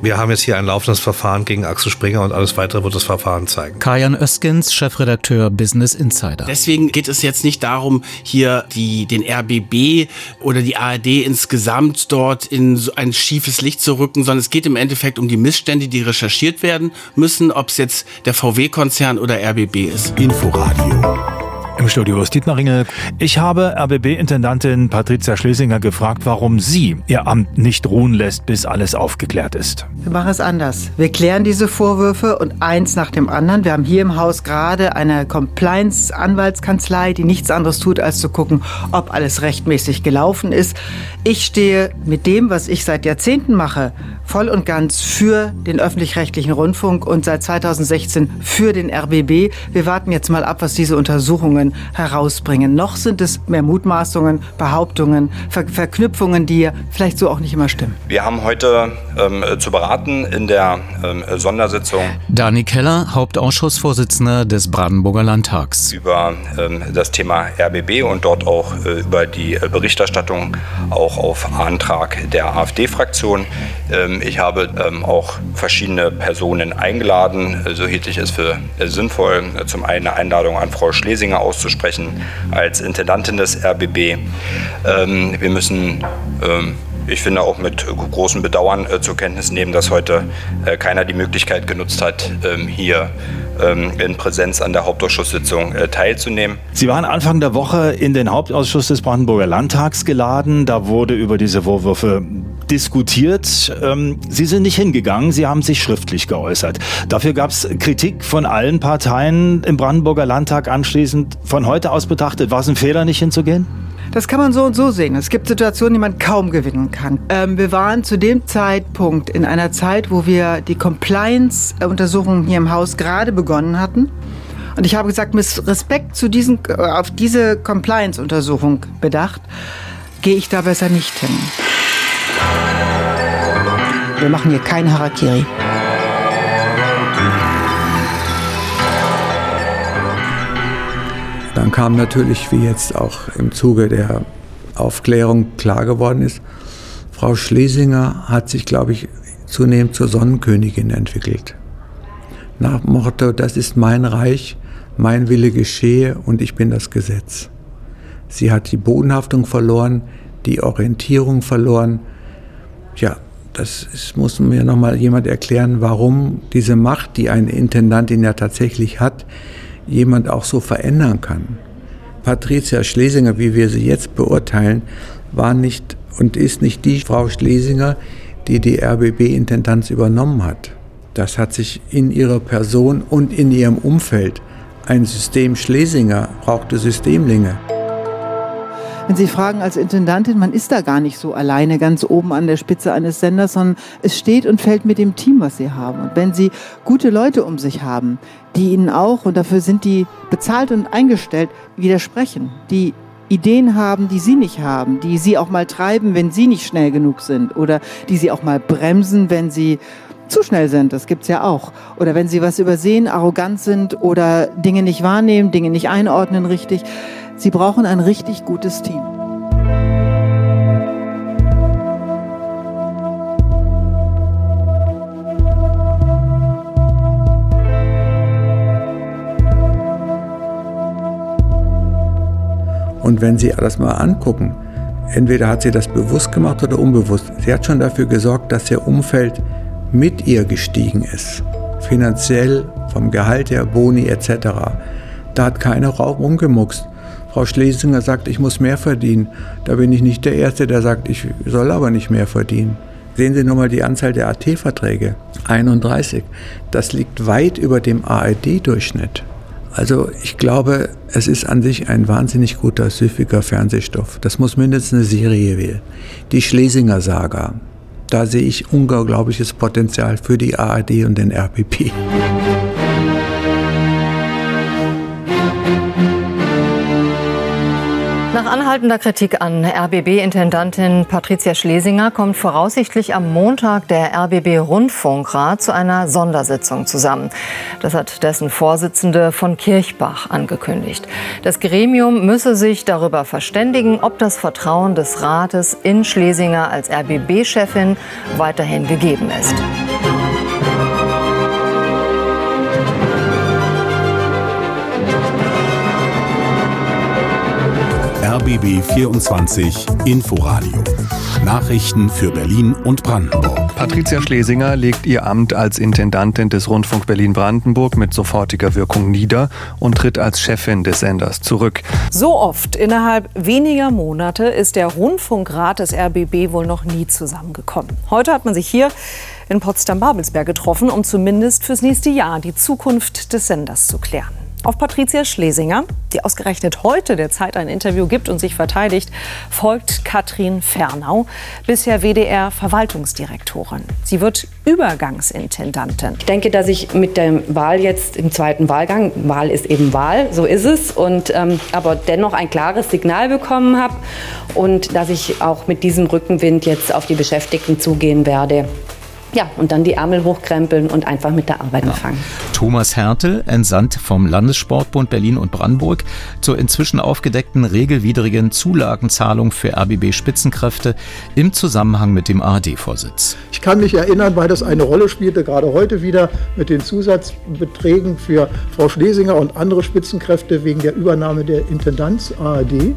Wir haben jetzt hier ein laufendes Verfahren gegen Axel Springer und alles weitere wird das Verfahren zeigen. Kajan Öskens, Chefredakteur Business Insider. Deswegen geht es jetzt nicht darum, hier die, den RBB oder die ARD insgesamt dort in so ein schiefes Licht zu rücken, sondern es geht im Endeffekt um die Missstände, die recherchiert werden müssen, ob es jetzt der VW-Konzern oder RBB ist. Inforadio Im Studio ist Dietmar Ringel. Ich habe RBB-Intendantin Patricia Schlesinger gefragt, warum sie ihr Amt nicht ruhen lässt, bis alles aufgeklärt ist. Wir machen es anders. Wir klären diese Vorwürfe und eins nach dem anderen. Wir haben hier im Haus gerade eine Compliance-Anwaltskanzlei, die nichts anderes tut, als zu gucken, ob alles rechtmäßig gelaufen ist. Ich stehe mit dem, was ich seit Jahrzehnten mache, voll und ganz für den öffentlich-rechtlichen Rundfunk und seit 2016 für den RBB. Wir warten jetzt mal ab, was diese Untersuchungen herausbringen. Noch sind es mehr Mutmaßungen, Behauptungen, Ver Verknüpfungen, die vielleicht so auch nicht immer stimmen. Wir haben heute ähm, zu beraten in der ähm, Sondersitzung. Dani Keller, Hauptausschussvorsitzender des Brandenburger Landtags. Über ähm, das Thema RBB und dort auch äh, über die äh, Berichterstattung auch auf Antrag der AfD-Fraktion. Ähm, ich habe ähm, auch verschiedene Personen eingeladen. So hielt ich es für äh, sinnvoll, zum einen eine Einladung an Frau Schlesinger auszusprechen als Intendantin des RBB. Ähm, wir müssen ich finde auch mit großem Bedauern äh, zur Kenntnis nehmen, dass heute äh, keiner die Möglichkeit genutzt hat, ähm, hier ähm, in Präsenz an der Hauptausschusssitzung äh, teilzunehmen. Sie waren Anfang der Woche in den Hauptausschuss des Brandenburger Landtags geladen. Da wurde über diese Vorwürfe diskutiert. Ähm, Sie sind nicht hingegangen, Sie haben sich schriftlich geäußert. Dafür gab es Kritik von allen Parteien im Brandenburger Landtag anschließend. Von heute aus betrachtet, war es ein Fehler, nicht hinzugehen? Das kann man so und so sehen. Es gibt Situationen, die man kaum gewinnen kann. Ähm, wir waren zu dem Zeitpunkt in einer Zeit, wo wir die Compliance-Untersuchungen hier im Haus gerade begonnen hatten. Und ich habe gesagt, mit Respekt zu diesen, äh, auf diese Compliance-Untersuchung bedacht, gehe ich da besser nicht hin. Wir machen hier kein Harakiri. Dann kam natürlich, wie jetzt auch im Zuge der Aufklärung klar geworden ist, Frau Schlesinger hat sich, glaube ich, zunehmend zur Sonnenkönigin entwickelt. Nach Motto, das ist mein Reich, mein Wille geschehe und ich bin das Gesetz. Sie hat die Bodenhaftung verloren, die Orientierung verloren. Ja, das ist, muss mir nochmal jemand erklären, warum diese Macht, die eine Intendantin ja tatsächlich hat, jemand auch so verändern kann. Patricia Schlesinger, wie wir sie jetzt beurteilen, war nicht und ist nicht die Frau Schlesinger, die die RBB-Intendanz übernommen hat. Das hat sich in ihrer Person und in ihrem Umfeld. Ein System Schlesinger brauchte Systemlinge. Wenn Sie fragen als Intendantin, man ist da gar nicht so alleine ganz oben an der Spitze eines Senders, sondern es steht und fällt mit dem Team, was Sie haben. Und wenn Sie gute Leute um sich haben, die Ihnen auch, und dafür sind die bezahlt und eingestellt, widersprechen, die Ideen haben, die Sie nicht haben, die Sie auch mal treiben, wenn Sie nicht schnell genug sind oder die Sie auch mal bremsen, wenn Sie zu schnell sind, das gibt's ja auch. Oder wenn sie was übersehen, arrogant sind oder Dinge nicht wahrnehmen, Dinge nicht einordnen richtig. Sie brauchen ein richtig gutes Team. Und wenn Sie das mal angucken, entweder hat sie das bewusst gemacht oder unbewusst. Sie hat schon dafür gesorgt, dass ihr Umfeld mit ihr gestiegen ist. Finanziell, vom Gehalt her, Boni etc. Da hat keiner rumgemuckst. Frau Schlesinger sagt, ich muss mehr verdienen. Da bin ich nicht der Erste, der sagt, ich soll aber nicht mehr verdienen. Sehen Sie nur mal die Anzahl der AT-Verträge. 31. Das liegt weit über dem ARD-Durchschnitt. Also ich glaube, es ist an sich ein wahnsinnig guter, süffiger Fernsehstoff. Das muss mindestens eine Serie werden. Die Schlesinger Saga. Da sehe ich unglaubliches Potenzial für die ARD und den RBB. Anhaltender Kritik an RBB-Intendantin Patricia Schlesinger kommt voraussichtlich am Montag der RBB-Rundfunkrat zu einer Sondersitzung zusammen. Das hat dessen Vorsitzende von Kirchbach angekündigt. Das Gremium müsse sich darüber verständigen, ob das Vertrauen des Rates in Schlesinger als RBB-Chefin weiterhin gegeben ist. RBB 24 Inforadio Nachrichten für Berlin und Brandenburg. Patricia Schlesinger legt ihr Amt als Intendantin des Rundfunk Berlin-Brandenburg mit sofortiger Wirkung nieder und tritt als Chefin des Senders zurück. So oft innerhalb weniger Monate ist der Rundfunkrat des RBB wohl noch nie zusammengekommen. Heute hat man sich hier in Potsdam-Babelsberg getroffen, um zumindest fürs nächste Jahr die Zukunft des Senders zu klären. Auf Patricia Schlesinger, die ausgerechnet heute der Zeit ein Interview gibt und sich verteidigt, folgt Katrin Fernau, bisher WDR-Verwaltungsdirektorin. Sie wird Übergangsintendantin. Ich denke, dass ich mit der Wahl jetzt im zweiten Wahlgang, Wahl ist eben Wahl, so ist es, und ähm, aber dennoch ein klares Signal bekommen habe und dass ich auch mit diesem Rückenwind jetzt auf die Beschäftigten zugehen werde ja, und dann die Ärmel hochkrempeln und einfach mit der Arbeit anfangen. Thomas Hertel, entsandt vom Landessportbund Berlin und Brandenburg zur inzwischen aufgedeckten regelwidrigen Zulagenzahlung für RBB-Spitzenkräfte im Zusammenhang mit dem ARD-Vorsitz. Ich kann mich erinnern, weil das eine Rolle spielte, gerade heute wieder mit den Zusatzbeträgen für Frau Schlesinger und andere Spitzenkräfte wegen der Übernahme der Intendanz ARD.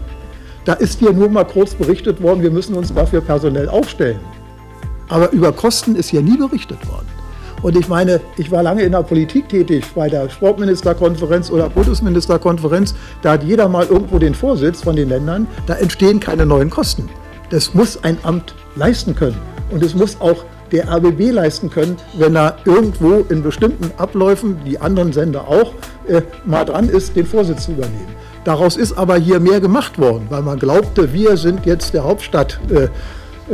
Da ist hier nur mal kurz berichtet worden, wir müssen uns dafür personell aufstellen. Aber über Kosten ist hier nie berichtet worden. Und ich meine, ich war lange in der Politik tätig, bei der Sportministerkonferenz oder Bundesministerkonferenz. Da hat jeder mal irgendwo den Vorsitz von den Ländern. Da entstehen keine neuen Kosten. Das muss ein Amt leisten können. Und es muss auch der RBB leisten können, wenn er irgendwo in bestimmten Abläufen, die anderen Sender auch, äh, mal dran ist, den Vorsitz zu übernehmen. Daraus ist aber hier mehr gemacht worden, weil man glaubte, wir sind jetzt der Hauptstadt. Äh,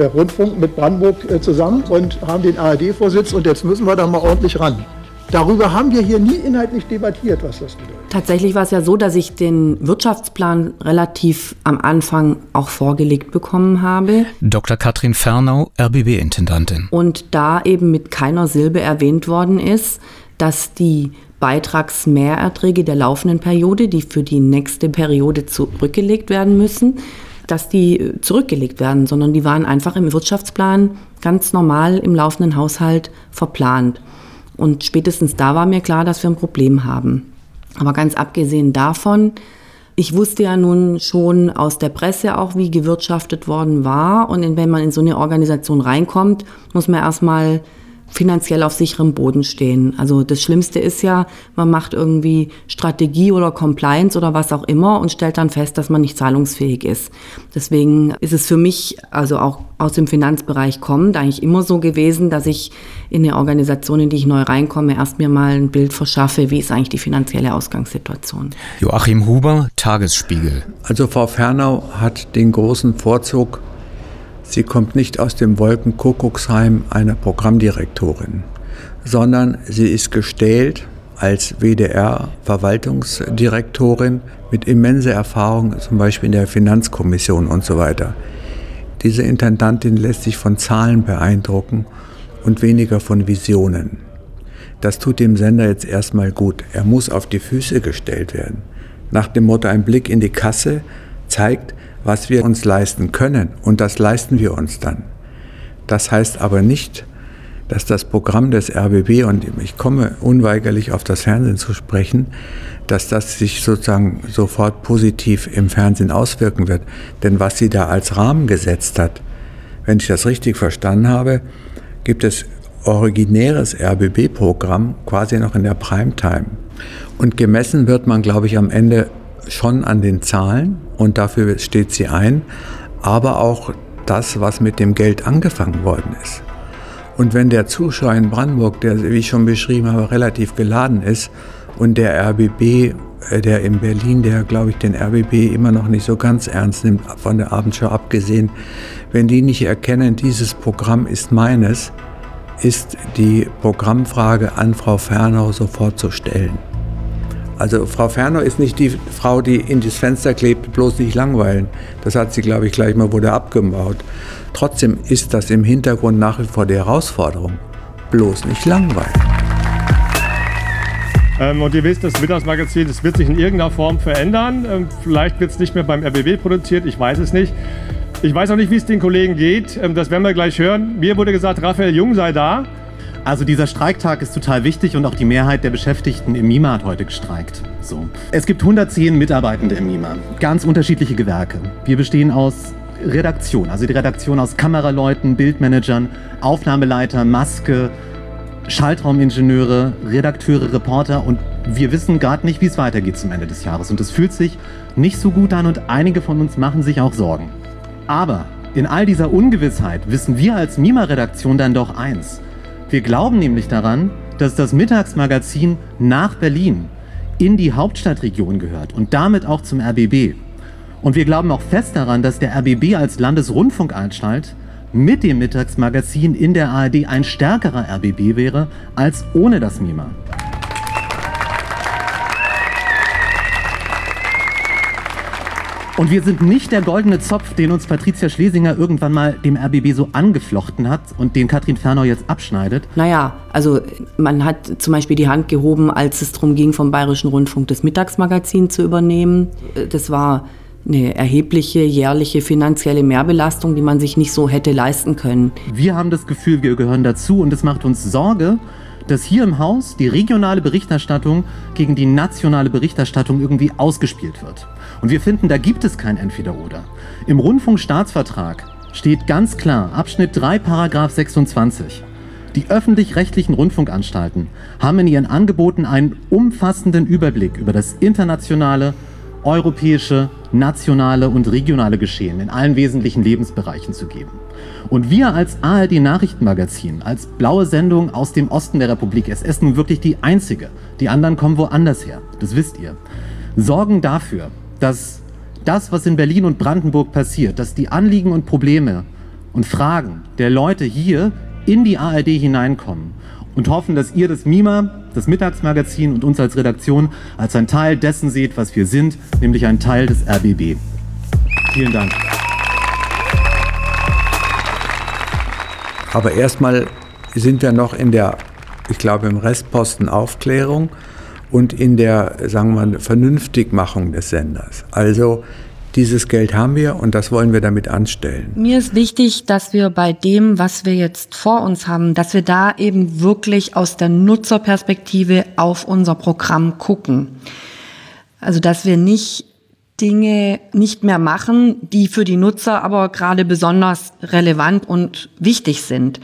Rundfunk mit Brandenburg äh, zusammen und haben den ARD-Vorsitz und jetzt müssen wir da mal ordentlich ran. Darüber haben wir hier nie inhaltlich debattiert, was das bedeutet. Tatsächlich war es ja so, dass ich den Wirtschaftsplan relativ am Anfang auch vorgelegt bekommen habe. Dr. Katrin Fernau, RBB-Intendantin. Und da eben mit keiner Silbe erwähnt worden ist, dass die Beitragsmehrerträge der laufenden Periode, die für die nächste Periode zurückgelegt werden müssen, dass die äh, zurückgelegt werden, sondern die waren einfach im Wirtschaftsplan ganz normal im laufenden Haushalt verplant. Und spätestens da war mir klar, dass wir ein Problem haben. Aber ganz abgesehen davon, ich wusste ja nun schon aus der Presse auch, wie gewirtschaftet worden war. Und wenn man in so eine Organisation reinkommt, muss man erstmal finanziell auf sicherem Boden stehen. Also das Schlimmste ist ja, man macht irgendwie Strategie oder Compliance oder was auch immer und stellt dann fest, dass man nicht zahlungsfähig ist. Deswegen ist es für mich, also auch aus dem Finanzbereich kommend, eigentlich immer so gewesen, dass ich in eine Organisation, in die ich neu reinkomme, erst mir mal ein Bild verschaffe, wie ist eigentlich die finanzielle Ausgangssituation. Joachim Huber, Tagesspiegel. Also Frau Fernau hat den großen Vorzug, Sie kommt nicht aus dem Wolkenkuckucksheim einer Programmdirektorin, sondern sie ist gestellt als WDR-Verwaltungsdirektorin mit immenser Erfahrung, zum Beispiel in der Finanzkommission und so weiter. Diese Intendantin lässt sich von Zahlen beeindrucken und weniger von Visionen. Das tut dem Sender jetzt erstmal gut. Er muss auf die Füße gestellt werden. Nach dem Motto ein Blick in die Kasse zeigt, was wir uns leisten können. Und das leisten wir uns dann. Das heißt aber nicht, dass das Programm des RBB, und ich komme unweigerlich auf das Fernsehen zu sprechen, dass das sich sozusagen sofort positiv im Fernsehen auswirken wird. Denn was sie da als Rahmen gesetzt hat, wenn ich das richtig verstanden habe, gibt es originäres RBB-Programm quasi noch in der Primetime. Und gemessen wird man, glaube ich, am Ende schon an den Zahlen und dafür steht sie ein, aber auch das, was mit dem Geld angefangen worden ist. Und wenn der Zuschauer in Brandenburg, der, wie ich schon beschrieben habe, relativ geladen ist und der RBB, äh, der in Berlin, der, glaube ich, den RBB immer noch nicht so ganz ernst nimmt, von der Abendschau abgesehen, wenn die nicht erkennen, dieses Programm ist meines, ist die Programmfrage an Frau Fernau sofort zu stellen. Also Frau Ferner ist nicht die Frau, die in das Fenster klebt, bloß nicht langweilen. Das hat sie, glaube ich, gleich mal wurde abgebaut. Trotzdem ist das im Hintergrund nach wie vor die Herausforderung. Bloß nicht langweilen. Ähm, und ihr wisst, das Mittagsmagazin, das wird sich in irgendeiner Form verändern. Ähm, vielleicht wird es nicht mehr beim RBB produziert, ich weiß es nicht. Ich weiß auch nicht, wie es den Kollegen geht. Ähm, das werden wir gleich hören. Mir wurde gesagt, Raphael Jung sei da. Also dieser Streiktag ist total wichtig und auch die Mehrheit der Beschäftigten im MIMA hat heute gestreikt. So. Es gibt 110 Mitarbeitende im MIMA, ganz unterschiedliche Gewerke. Wir bestehen aus Redaktion, also die Redaktion aus Kameraleuten, Bildmanagern, Aufnahmeleiter, Maske, Schaltraumingenieure, Redakteure, Reporter und wir wissen gerade nicht, wie es weitergeht zum Ende des Jahres. Und es fühlt sich nicht so gut an und einige von uns machen sich auch Sorgen. Aber in all dieser Ungewissheit wissen wir als MIMA-Redaktion dann doch eins. Wir glauben nämlich daran, dass das Mittagsmagazin nach Berlin in die Hauptstadtregion gehört und damit auch zum RBB. Und wir glauben auch fest daran, dass der RBB als Landesrundfunkanstalt mit dem Mittagsmagazin in der ARD ein stärkerer RBB wäre als ohne das MIMA. Und wir sind nicht der goldene Zopf, den uns Patricia Schlesinger irgendwann mal dem RBB so angeflochten hat und den Katrin Fernau jetzt abschneidet. Naja, also man hat zum Beispiel die Hand gehoben, als es darum ging, vom Bayerischen Rundfunk das Mittagsmagazin zu übernehmen. Das war eine erhebliche jährliche finanzielle Mehrbelastung, die man sich nicht so hätte leisten können. Wir haben das Gefühl, wir gehören dazu und es macht uns Sorge, dass hier im Haus die regionale Berichterstattung gegen die nationale Berichterstattung irgendwie ausgespielt wird. Und wir finden, da gibt es kein Entweder-Oder. Im Rundfunkstaatsvertrag steht ganz klar, Abschnitt 3, Paragraph 26. Die öffentlich-rechtlichen Rundfunkanstalten haben in ihren Angeboten einen umfassenden Überblick über das internationale, europäische, nationale und regionale Geschehen in allen wesentlichen Lebensbereichen zu geben. Und wir als ARD Nachrichtenmagazin, als blaue Sendung aus dem Osten der Republik, es ist nun wirklich die einzige, die anderen kommen woanders her, das wisst ihr, sorgen dafür, dass das, was in Berlin und Brandenburg passiert, dass die Anliegen und Probleme und Fragen der Leute hier in die ARD hineinkommen und hoffen, dass ihr das MIMA, das Mittagsmagazin und uns als Redaktion als ein Teil dessen seht, was wir sind, nämlich ein Teil des RBB. Vielen Dank. Aber erstmal sind wir noch in der, ich glaube, im Restposten Aufklärung und in der, sagen wir mal, Vernünftigmachung des Senders. Also dieses Geld haben wir und das wollen wir damit anstellen. Mir ist wichtig, dass wir bei dem, was wir jetzt vor uns haben, dass wir da eben wirklich aus der Nutzerperspektive auf unser Programm gucken. Also dass wir nicht Dinge nicht mehr machen, die für die Nutzer aber gerade besonders relevant und wichtig sind.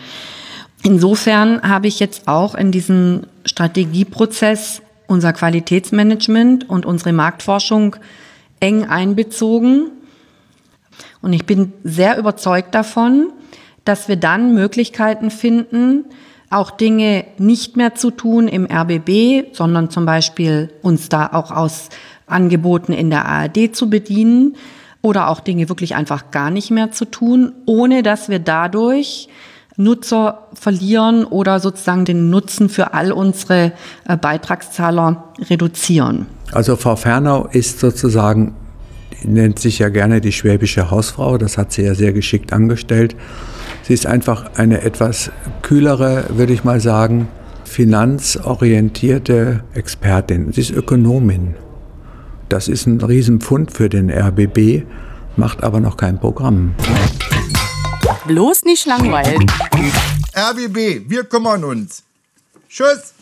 Insofern habe ich jetzt auch in diesem Strategieprozess unser Qualitätsmanagement und unsere Marktforschung eng einbezogen. Und ich bin sehr überzeugt davon, dass wir dann Möglichkeiten finden, auch Dinge nicht mehr zu tun im RBB, sondern zum Beispiel uns da auch aus Angeboten in der ARD zu bedienen oder auch Dinge wirklich einfach gar nicht mehr zu tun, ohne dass wir dadurch Nutzer verlieren oder sozusagen den Nutzen für all unsere äh, Beitragszahler reduzieren. Also Frau Fernau ist sozusagen, nennt sich ja gerne die schwäbische Hausfrau, das hat sie ja sehr geschickt angestellt. Sie ist einfach eine etwas kühlere, würde ich mal sagen, finanzorientierte Expertin. Sie ist Ökonomin. Das ist ein Riesenpfund für den RBB, macht aber noch kein Programm. Bloß nicht langweilen. RBB, wir kümmern uns. Tschüss.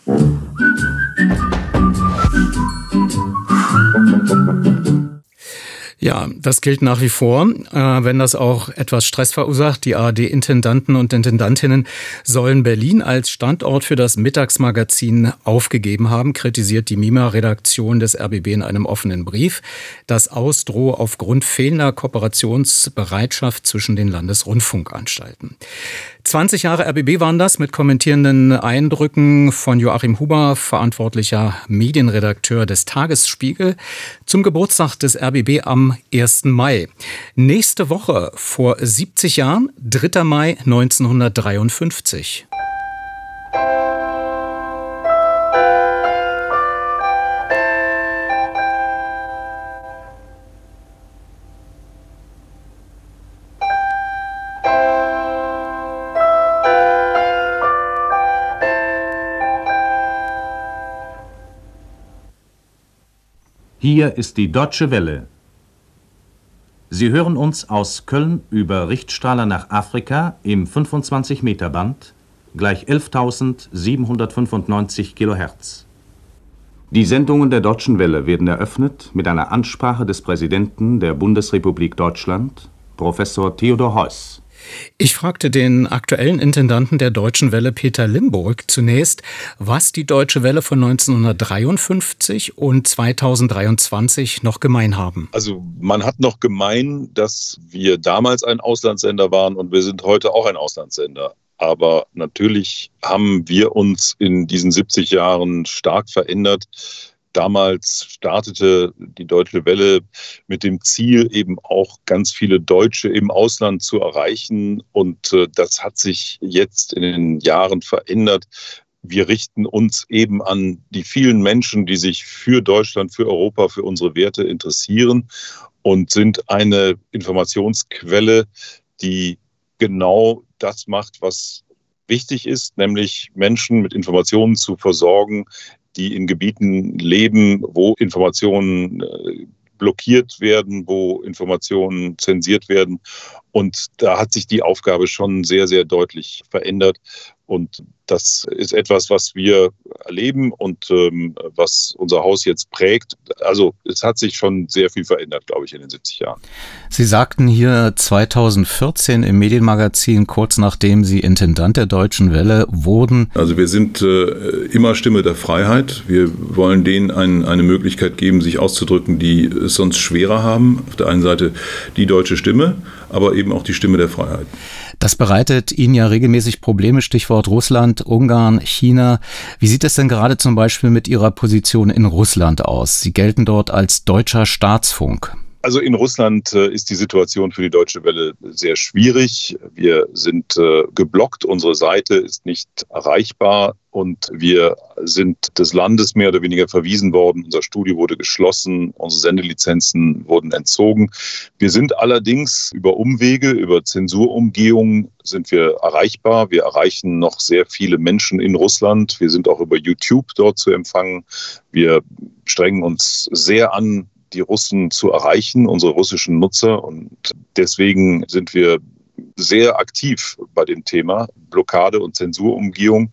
Ja, das gilt nach wie vor, äh, wenn das auch etwas Stress verursacht. Die ARD-Intendanten und Intendantinnen sollen Berlin als Standort für das Mittagsmagazin aufgegeben haben, kritisiert die MIMA-Redaktion des RBB in einem offenen Brief. Das Ausdroh aufgrund fehlender Kooperationsbereitschaft zwischen den Landesrundfunkanstalten. 20 Jahre RBB waren das mit kommentierenden Eindrücken von Joachim Huber, verantwortlicher Medienredakteur des Tagesspiegel, zum Geburtstag des RBB am 1. Mai. Nächste Woche vor 70 Jahren, 3. Mai 1953. Hier ist die Deutsche Welle. Sie hören uns aus Köln über Richtstrahler nach Afrika im 25-Meter-Band, gleich 11.795 kHz. Die Sendungen der Deutschen Welle werden eröffnet mit einer Ansprache des Präsidenten der Bundesrepublik Deutschland Professor Theodor Heuss. Ich fragte den aktuellen Intendanten der Deutschen Welle, Peter Limburg, zunächst, was die Deutsche Welle von 1953 und 2023 noch gemein haben. Also man hat noch gemein, dass wir damals ein Auslandssender waren und wir sind heute auch ein Auslandssender. Aber natürlich haben wir uns in diesen 70 Jahren stark verändert. Damals startete die Deutsche Welle mit dem Ziel, eben auch ganz viele Deutsche im Ausland zu erreichen. Und äh, das hat sich jetzt in den Jahren verändert. Wir richten uns eben an die vielen Menschen, die sich für Deutschland, für Europa, für unsere Werte interessieren und sind eine Informationsquelle, die genau das macht, was wichtig ist, nämlich Menschen mit Informationen zu versorgen, die in Gebieten leben, wo Informationen äh, blockiert werden, wo Informationen zensiert werden. Und da hat sich die Aufgabe schon sehr, sehr deutlich verändert. Und das ist etwas, was wir erleben und ähm, was unser Haus jetzt prägt. Also es hat sich schon sehr viel verändert, glaube ich, in den 70 Jahren. Sie sagten hier 2014 im Medienmagazin, kurz nachdem Sie Intendant der Deutschen Welle wurden. Also wir sind äh, immer Stimme der Freiheit. Wir wollen denen ein, eine Möglichkeit geben, sich auszudrücken, die es sonst schwerer haben. Auf der einen Seite die deutsche Stimme, aber eben auch die Stimme der Freiheit. Das bereitet Ihnen ja regelmäßig Probleme, Stichwort Russland, Ungarn, China. Wie sieht es denn gerade zum Beispiel mit Ihrer Position in Russland aus? Sie gelten dort als deutscher Staatsfunk. Also in Russland äh, ist die Situation für die Deutsche Welle sehr schwierig. Wir sind äh, geblockt, unsere Seite ist nicht erreichbar und wir sind des Landes mehr oder weniger verwiesen worden. Unser Studio wurde geschlossen, unsere Sendelizenzen wurden entzogen. Wir sind allerdings über Umwege, über Zensurumgehungen sind wir erreichbar. Wir erreichen noch sehr viele Menschen in Russland. Wir sind auch über YouTube dort zu empfangen. Wir strengen uns sehr an, die Russen zu erreichen, unsere russischen Nutzer. Und deswegen sind wir sehr aktiv bei dem Thema Blockade und Zensurumgehung.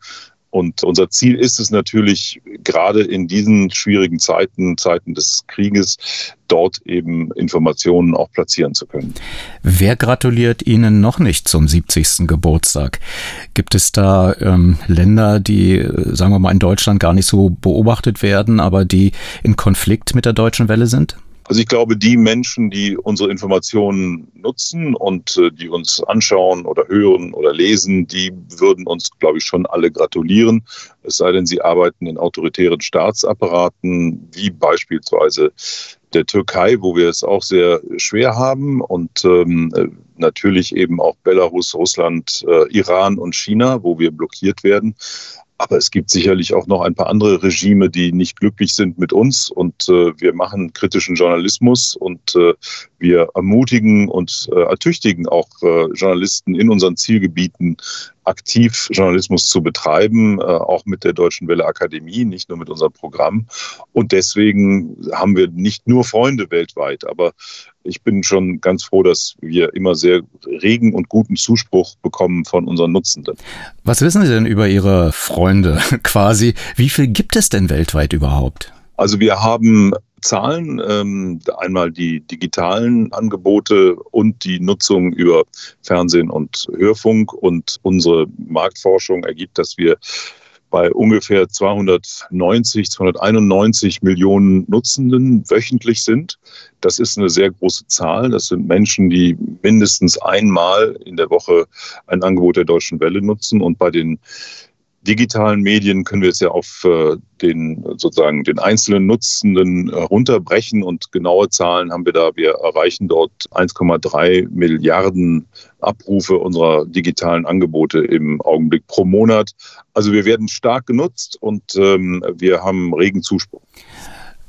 Und unser Ziel ist es natürlich, gerade in diesen schwierigen Zeiten, Zeiten des Krieges, dort eben Informationen auch platzieren zu können. Wer gratuliert Ihnen noch nicht zum 70. Geburtstag? Gibt es da ähm, Länder, die, äh, sagen wir mal, in Deutschland gar nicht so beobachtet werden, aber die in Konflikt mit der deutschen Welle sind? Also ich glaube, die Menschen, die unsere Informationen nutzen und äh, die uns anschauen oder hören oder lesen, die würden uns, glaube ich, schon alle gratulieren. Es sei denn, sie arbeiten in autoritären Staatsapparaten, wie beispielsweise der Türkei, wo wir es auch sehr schwer haben und ähm, natürlich eben auch Belarus, Russland, äh, Iran und China, wo wir blockiert werden. Aber es gibt sicherlich auch noch ein paar andere Regime, die nicht glücklich sind mit uns. Und äh, wir machen kritischen Journalismus und äh, wir ermutigen und äh, ertüchtigen auch äh, Journalisten in unseren Zielgebieten aktiv Journalismus zu betreiben, äh, auch mit der Deutschen Welle Akademie, nicht nur mit unserem Programm. Und deswegen haben wir nicht nur Freunde weltweit, aber ich bin schon ganz froh, dass wir immer sehr regen und guten Zuspruch bekommen von unseren Nutzenden. Was wissen Sie denn über Ihre Freunde quasi? Wie viel gibt es denn weltweit überhaupt? Also wir haben Zahlen, ähm, einmal die digitalen Angebote und die Nutzung über Fernsehen und Hörfunk. Und unsere Marktforschung ergibt, dass wir bei ungefähr 290, 291 Millionen Nutzenden wöchentlich sind. Das ist eine sehr große Zahl. Das sind Menschen, die mindestens einmal in der Woche ein Angebot der Deutschen Welle nutzen. Und bei den digitalen Medien können wir es ja auf äh, den sozusagen den einzelnen Nutzenden äh, runterbrechen und genaue Zahlen haben wir da. Wir erreichen dort 1,3 Milliarden Abrufe unserer digitalen Angebote im Augenblick pro Monat. Also wir werden stark genutzt und ähm, wir haben regen Zuspruch.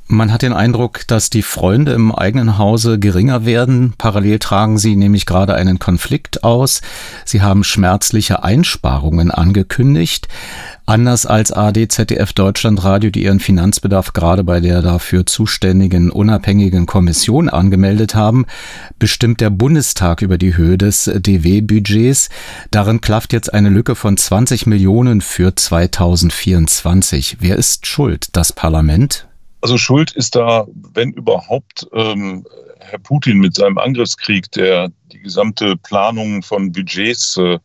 Man hat den Eindruck, dass die Freunde im eigenen Hause geringer werden. Parallel tragen sie nämlich gerade einen Konflikt aus. Sie haben schmerzliche Einsparungen angekündigt. Anders als AD, ZDF, Deutschlandradio, die ihren Finanzbedarf gerade bei der dafür zuständigen unabhängigen Kommission angemeldet haben, bestimmt der Bundestag über die Höhe des DW-Budgets. Darin klafft jetzt eine Lücke von 20 Millionen für 2024. Wer ist schuld? Das Parlament? Also Schuld ist da, wenn überhaupt, ähm, Herr Putin mit seinem Angriffskrieg, der die gesamte Planung von Budgets äh,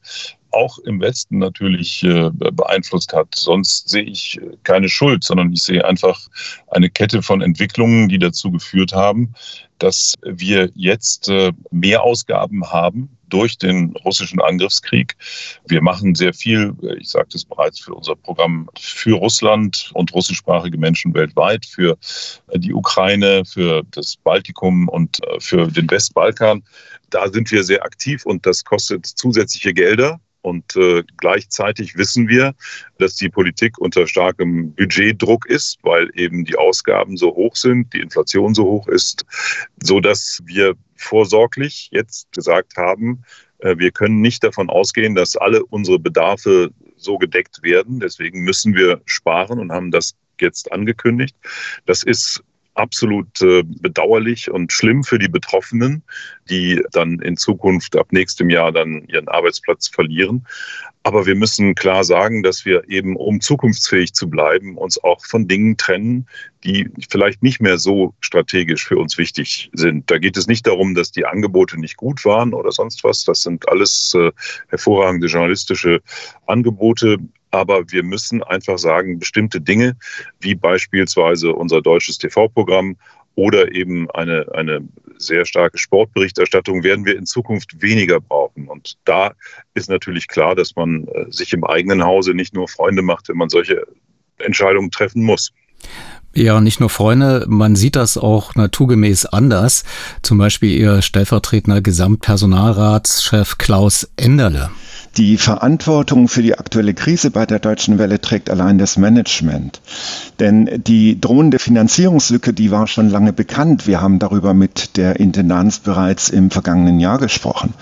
auch im Westen natürlich äh, beeinflusst hat. Sonst sehe ich äh, keine Schuld, sondern ich sehe einfach eine Kette von Entwicklungen, die dazu geführt haben, dass wir jetzt äh, mehr Ausgaben haben durch den russischen Angriffskrieg. Wir machen sehr viel, ich sagte es bereits, für unser Programm für Russland und russischsprachige Menschen weltweit, für die Ukraine, für das Baltikum und für den Westbalkan. Da sind wir sehr aktiv und das kostet zusätzliche Gelder. Und äh, gleichzeitig wissen wir, dass die Politik unter starkem Budgetdruck ist, weil eben die Ausgaben so hoch sind, die Inflation so hoch ist, so dass wir vorsorglich jetzt gesagt haben, äh, wir können nicht davon ausgehen, dass alle unsere Bedarfe so gedeckt werden. Deswegen müssen wir sparen und haben das jetzt angekündigt. Das ist absolut äh, bedauerlich und schlimm für die Betroffenen, die dann in Zukunft ab nächstem Jahr dann ihren Arbeitsplatz verlieren. Aber wir müssen klar sagen, dass wir eben, um zukunftsfähig zu bleiben, uns auch von Dingen trennen, die vielleicht nicht mehr so strategisch für uns wichtig sind. Da geht es nicht darum, dass die Angebote nicht gut waren oder sonst was. Das sind alles äh, hervorragende journalistische Angebote. Aber wir müssen einfach sagen, bestimmte Dinge, wie beispielsweise unser deutsches TV-Programm oder eben eine, eine sehr starke Sportberichterstattung werden wir in Zukunft weniger brauchen. Und da ist natürlich klar, dass man äh, sich im eigenen Hause nicht nur Freunde macht, wenn man solche Entscheidungen treffen muss. Ja, nicht nur Freunde, man sieht das auch naturgemäß anders. Zum Beispiel Ihr stellvertretender Gesamtpersonalratschef Klaus Enderle. Die Verantwortung für die aktuelle Krise bei der Deutschen Welle trägt allein das Management. Denn die drohende Finanzierungslücke, die war schon lange bekannt. Wir haben darüber mit der Intendanz bereits im vergangenen Jahr gesprochen.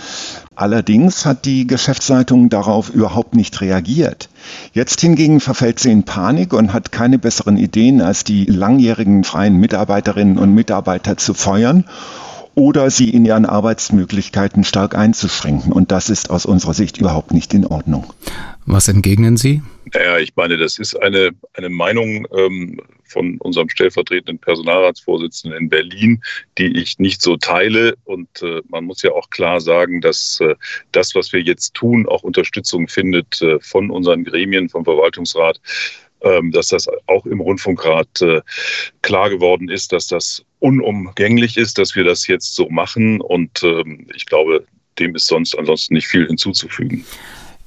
Allerdings hat die Geschäftsleitung darauf überhaupt nicht reagiert. Jetzt hingegen verfällt sie in Panik und hat keine besseren Ideen, als die langjährigen freien Mitarbeiterinnen und Mitarbeiter zu feuern oder sie in ihren Arbeitsmöglichkeiten stark einzuschränken. Und das ist aus unserer Sicht überhaupt nicht in Ordnung. Was entgegnen Sie? Naja, ich meine, das ist eine, eine Meinung ähm, von unserem stellvertretenden Personalratsvorsitzenden in Berlin, die ich nicht so teile. Und äh, man muss ja auch klar sagen, dass äh, das, was wir jetzt tun, auch Unterstützung findet äh, von unseren Gremien, vom Verwaltungsrat dass das auch im Rundfunkrat äh, klar geworden ist, dass das unumgänglich ist, dass wir das jetzt so machen. Und ähm, ich glaube, dem ist sonst ansonsten nicht viel hinzuzufügen.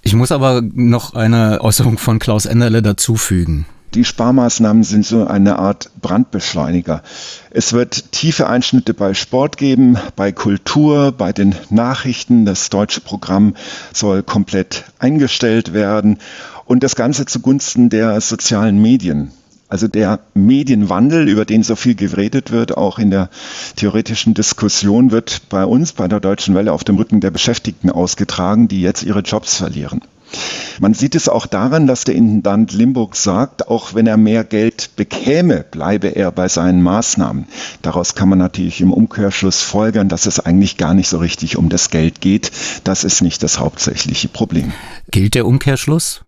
Ich muss aber noch eine Äußerung von Klaus Enderle dazufügen. Die Sparmaßnahmen sind so eine Art Brandbeschleuniger. Es wird tiefe Einschnitte bei Sport geben, bei Kultur, bei den Nachrichten. Das deutsche Programm soll komplett eingestellt werden und das Ganze zugunsten der sozialen Medien. Also der Medienwandel, über den so viel geredet wird, auch in der theoretischen Diskussion, wird bei uns, bei der Deutschen Welle, auf dem Rücken der Beschäftigten ausgetragen, die jetzt ihre Jobs verlieren. Man sieht es auch daran, dass der Intendant Limburg sagt, auch wenn er mehr Geld bekäme, bleibe er bei seinen Maßnahmen. Daraus kann man natürlich im Umkehrschluss folgern, dass es eigentlich gar nicht so richtig um das Geld geht. Das ist nicht das hauptsächliche Problem. Gilt der Umkehrschluss?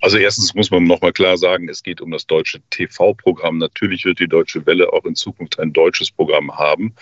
Also erstens muss man nochmal klar sagen, es geht um das deutsche TV-Programm. Natürlich wird die Deutsche Welle auch in Zukunft ein deutsches Programm haben.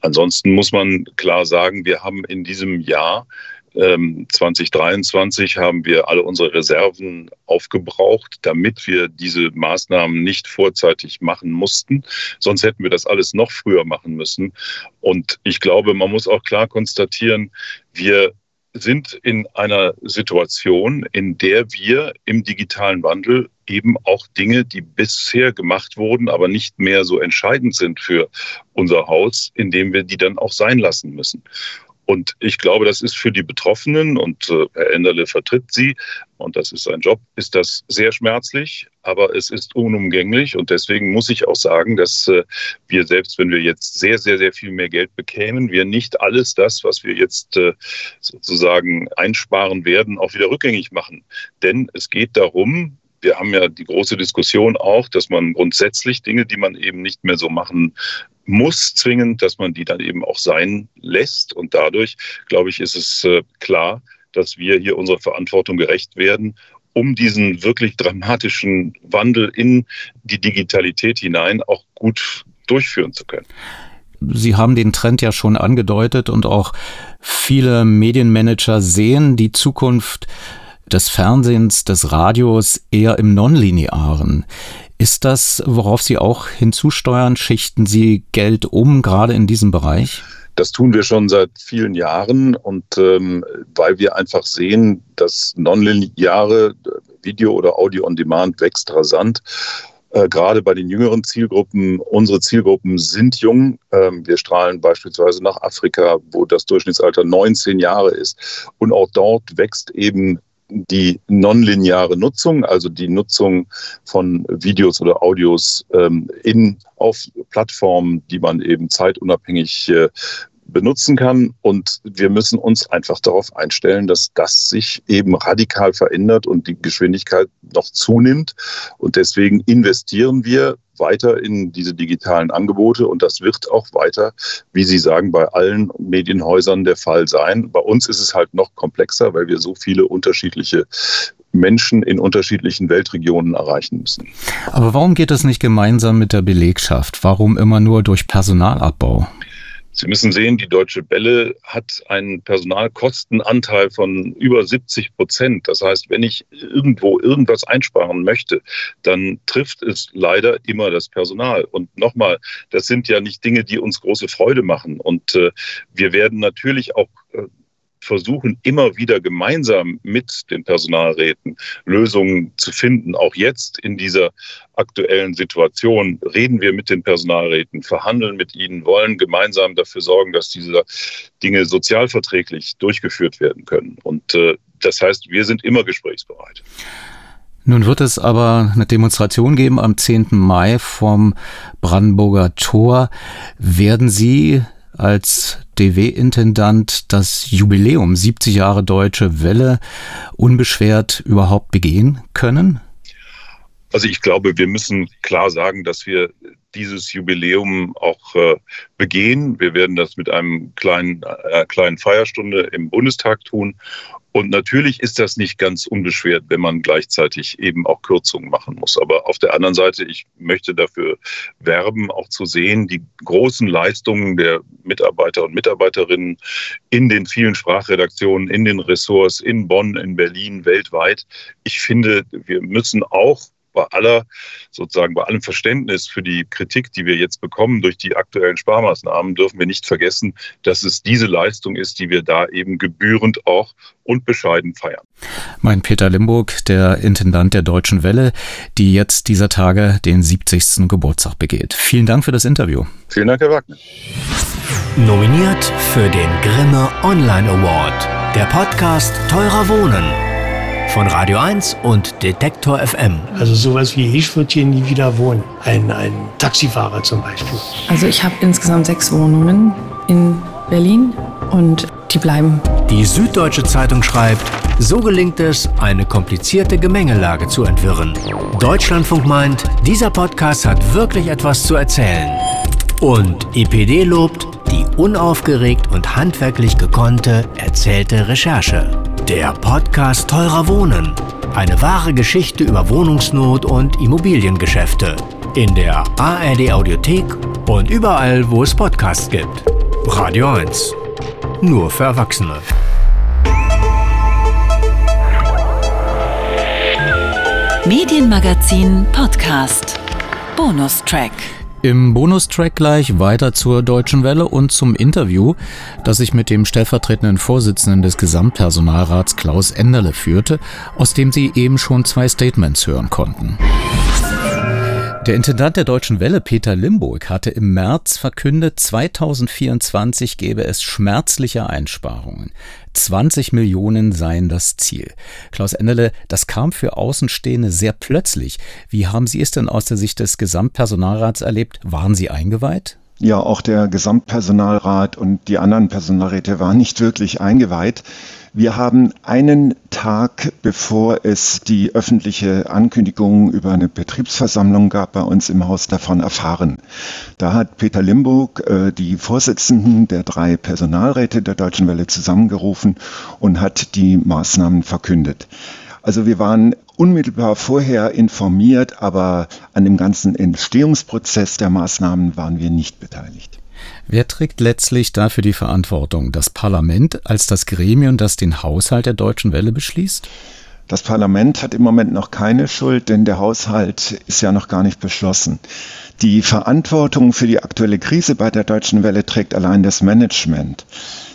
Ansonsten muss man klar sagen, wir haben in diesem Jahr 2023 ähm, haben wir alle unsere Reserven aufgebraucht, damit wir diese Maßnahmen nicht vorzeitig machen mussten. Sonst hätten wir das alles noch früher machen müssen. Und ich glaube, man muss auch klar konstatieren, wir sind in einer Situation, in der wir im digitalen Wandel eben auch Dinge, die bisher gemacht wurden, aber nicht mehr so entscheidend sind für unser Haus, indem wir die dann auch sein lassen müssen. Und ich glaube, das ist für die Betroffenen, und äh, Herr Enderle vertritt sie, und das ist sein Job, ist das sehr schmerzlich, aber es ist unumgänglich. Und deswegen muss ich auch sagen, dass äh, wir selbst, wenn wir jetzt sehr, sehr, sehr viel mehr Geld bekämen, wir nicht alles das, was wir jetzt äh, sozusagen einsparen werden, auch wieder rückgängig machen. Denn es geht darum, wir haben ja die große Diskussion auch, dass man grundsätzlich Dinge, die man eben nicht mehr so machen muss zwingend, dass man die dann eben auch sein lässt. Und dadurch, glaube ich, ist es äh, klar, dass wir hier unserer Verantwortung gerecht werden, um diesen wirklich dramatischen Wandel in die Digitalität hinein auch gut durchführen zu können. Sie haben den Trend ja schon angedeutet und auch viele Medienmanager sehen die Zukunft des Fernsehens, des Radios eher im Nonlinearen. Ist das, worauf Sie auch hinzusteuern? Schichten Sie Geld um, gerade in diesem Bereich? Das tun wir schon seit vielen Jahren und ähm, weil wir einfach sehen, dass nonlineare Video oder Audio on Demand wächst rasant. Äh, gerade bei den jüngeren Zielgruppen, unsere Zielgruppen sind jung. Ähm, wir strahlen beispielsweise nach Afrika, wo das Durchschnittsalter 19 Jahre ist. Und auch dort wächst eben die nonlineare Nutzung, also die Nutzung von Videos oder Audios ähm, in, auf Plattformen, die man eben zeitunabhängig äh, benutzen kann. Und wir müssen uns einfach darauf einstellen, dass das sich eben radikal verändert und die Geschwindigkeit noch zunimmt. Und deswegen investieren wir weiter in diese digitalen Angebote und das wird auch weiter, wie Sie sagen, bei allen Medienhäusern der Fall sein. Bei uns ist es halt noch komplexer, weil wir so viele unterschiedliche Menschen in unterschiedlichen Weltregionen erreichen müssen. Aber warum geht das nicht gemeinsam mit der Belegschaft? Warum immer nur durch Personalabbau? Sie müssen sehen, die Deutsche Welle hat einen Personalkostenanteil von über 70 Prozent. Das heißt, wenn ich irgendwo irgendwas einsparen möchte, dann trifft es leider immer das Personal. Und nochmal, das sind ja nicht Dinge, die uns große Freude machen. Und äh, wir werden natürlich auch äh, versuchen immer wieder gemeinsam mit den Personalräten Lösungen zu finden. Auch jetzt in dieser aktuellen Situation reden wir mit den Personalräten, verhandeln mit ihnen, wollen gemeinsam dafür sorgen, dass diese Dinge sozialverträglich durchgeführt werden können. Und äh, das heißt, wir sind immer gesprächsbereit. Nun wird es aber eine Demonstration geben am 10. Mai vom Brandenburger Tor. Werden Sie als DW-Intendant das Jubiläum 70 Jahre Deutsche Welle unbeschwert überhaupt begehen können? Also ich glaube, wir müssen klar sagen, dass wir dieses Jubiläum auch äh, begehen. Wir werden das mit einem kleinen, äh, kleinen Feierstunde im Bundestag tun. Und natürlich ist das nicht ganz unbeschwert, wenn man gleichzeitig eben auch Kürzungen machen muss. Aber auf der anderen Seite, ich möchte dafür werben, auch zu sehen, die großen Leistungen der Mitarbeiter und Mitarbeiterinnen in den vielen Sprachredaktionen, in den Ressorts in Bonn, in Berlin, weltweit. Ich finde, wir müssen auch bei aller, sozusagen bei allem Verständnis für die Kritik, die wir jetzt bekommen durch die aktuellen Sparmaßnahmen, dürfen wir nicht vergessen, dass es diese Leistung ist, die wir da eben gebührend auch und bescheiden feiern. Mein Peter Limburg, der Intendant der Deutschen Welle, die jetzt dieser Tage den 70. Geburtstag begeht. Vielen Dank für das Interview. Vielen Dank, Herr Wagner. Nominiert für den Grimme Online Award. Der Podcast Teurer Wohnen von Radio 1 und Detektor FM. Also sowas wie ich würde hier nie wieder wohnen. Ein, ein Taxifahrer zum Beispiel. Also ich habe insgesamt sechs Wohnungen in Berlin und die bleiben. Die Süddeutsche Zeitung schreibt, so gelingt es, eine komplizierte Gemengelage zu entwirren. Deutschlandfunk meint, dieser Podcast hat wirklich etwas zu erzählen. Und EPD lobt die unaufgeregt und handwerklich gekonnte, erzählte Recherche. Der Podcast Teurer Wohnen. Eine wahre Geschichte über Wohnungsnot und Immobiliengeschäfte. In der ARD Audiothek und überall, wo es Podcasts gibt. Radio 1. Nur für Erwachsene. Medienmagazin Podcast. Bonustrack. Im Bonustrack gleich weiter zur Deutschen Welle und zum Interview, das ich mit dem stellvertretenden Vorsitzenden des Gesamtpersonalrats Klaus Enderle führte, aus dem Sie eben schon zwei Statements hören konnten. Der Intendant der Deutschen Welle, Peter Limburg, hatte im März verkündet, 2024 gäbe es schmerzliche Einsparungen. 20 Millionen seien das Ziel. Klaus Enderle, das kam für Außenstehende sehr plötzlich. Wie haben Sie es denn aus der Sicht des Gesamtpersonalrats erlebt? Waren Sie eingeweiht? Ja, auch der Gesamtpersonalrat und die anderen Personalräte waren nicht wirklich eingeweiht. Wir haben einen Tag, bevor es die öffentliche Ankündigung über eine Betriebsversammlung gab, bei uns im Haus davon erfahren. Da hat Peter Limburg äh, die Vorsitzenden der drei Personalräte der Deutschen Welle zusammengerufen und hat die Maßnahmen verkündet. Also wir waren unmittelbar vorher informiert, aber an dem ganzen Entstehungsprozess der Maßnahmen waren wir nicht beteiligt. Wer trägt letztlich dafür die Verantwortung? Das Parlament als das Gremium, das den Haushalt der Deutschen Welle beschließt? Das Parlament hat im Moment noch keine Schuld, denn der Haushalt ist ja noch gar nicht beschlossen. Die Verantwortung für die aktuelle Krise bei der Deutschen Welle trägt allein das Management.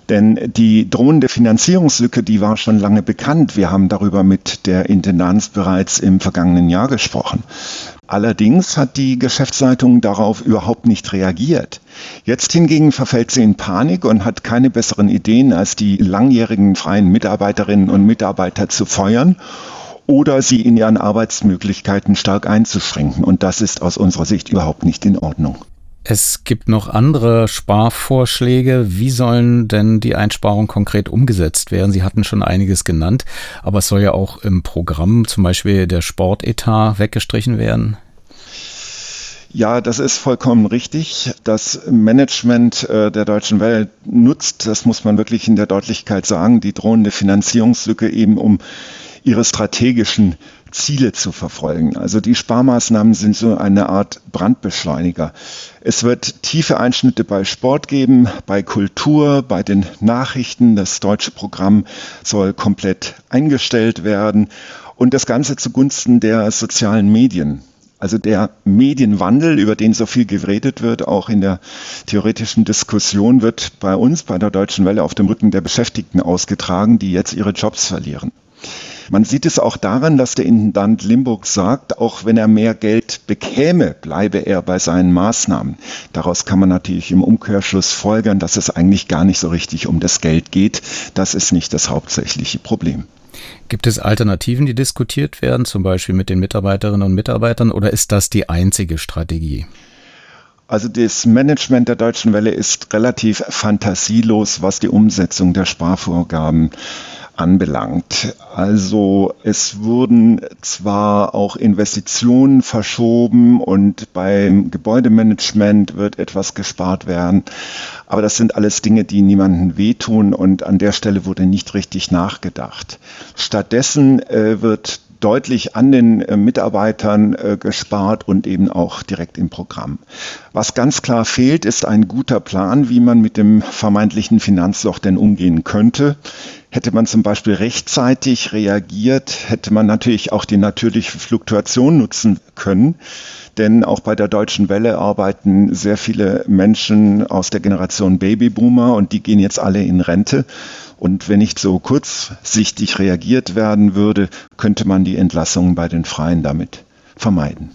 Denn die drohende Finanzierungslücke, die war schon lange bekannt. Wir haben darüber mit der Intendanz bereits im vergangenen Jahr gesprochen. Allerdings hat die Geschäftsleitung darauf überhaupt nicht reagiert. Jetzt hingegen verfällt sie in Panik und hat keine besseren Ideen, als die langjährigen freien Mitarbeiterinnen und Mitarbeiter zu feuern oder sie in ihren Arbeitsmöglichkeiten stark einzuschränken. Und das ist aus unserer Sicht überhaupt nicht in Ordnung. Es gibt noch andere Sparvorschläge. Wie sollen denn die Einsparungen konkret umgesetzt werden? Sie hatten schon einiges genannt, aber es soll ja auch im Programm zum Beispiel der Sportetat weggestrichen werden. Ja, das ist vollkommen richtig. Das Management äh, der deutschen Welt nutzt, das muss man wirklich in der Deutlichkeit sagen, die drohende Finanzierungslücke eben um ihre strategischen Ziele zu verfolgen. Also die Sparmaßnahmen sind so eine Art Brandbeschleuniger. Es wird tiefe Einschnitte bei Sport geben, bei Kultur, bei den Nachrichten. Das deutsche Programm soll komplett eingestellt werden und das Ganze zugunsten der sozialen Medien. Also der Medienwandel, über den so viel geredet wird, auch in der theoretischen Diskussion, wird bei uns, bei der Deutschen Welle, auf dem Rücken der Beschäftigten ausgetragen, die jetzt ihre Jobs verlieren. Man sieht es auch daran, dass der Intendant Limburg sagt, auch wenn er mehr Geld bekäme, bleibe er bei seinen Maßnahmen. Daraus kann man natürlich im Umkehrschluss folgern, dass es eigentlich gar nicht so richtig um das Geld geht. Das ist nicht das hauptsächliche Problem. Gibt es Alternativen, die diskutiert werden, zum Beispiel mit den Mitarbeiterinnen und Mitarbeitern, oder ist das die einzige Strategie? Also das Management der Deutschen Welle ist relativ fantasielos, was die Umsetzung der Sparvorgaben anbelangt. Also es wurden zwar auch Investitionen verschoben und beim Gebäudemanagement wird etwas gespart werden, aber das sind alles Dinge, die niemanden wehtun und an der Stelle wurde nicht richtig nachgedacht. Stattdessen äh, wird deutlich an den äh, Mitarbeitern äh, gespart und eben auch direkt im Programm. Was ganz klar fehlt, ist ein guter Plan, wie man mit dem vermeintlichen Finanzloch denn umgehen könnte. Hätte man zum Beispiel rechtzeitig reagiert, hätte man natürlich auch die natürliche Fluktuation nutzen können. Denn auch bei der Deutschen Welle arbeiten sehr viele Menschen aus der Generation Babyboomer und die gehen jetzt alle in Rente. Und wenn nicht so kurzsichtig reagiert werden würde, könnte man die Entlassungen bei den Freien damit vermeiden.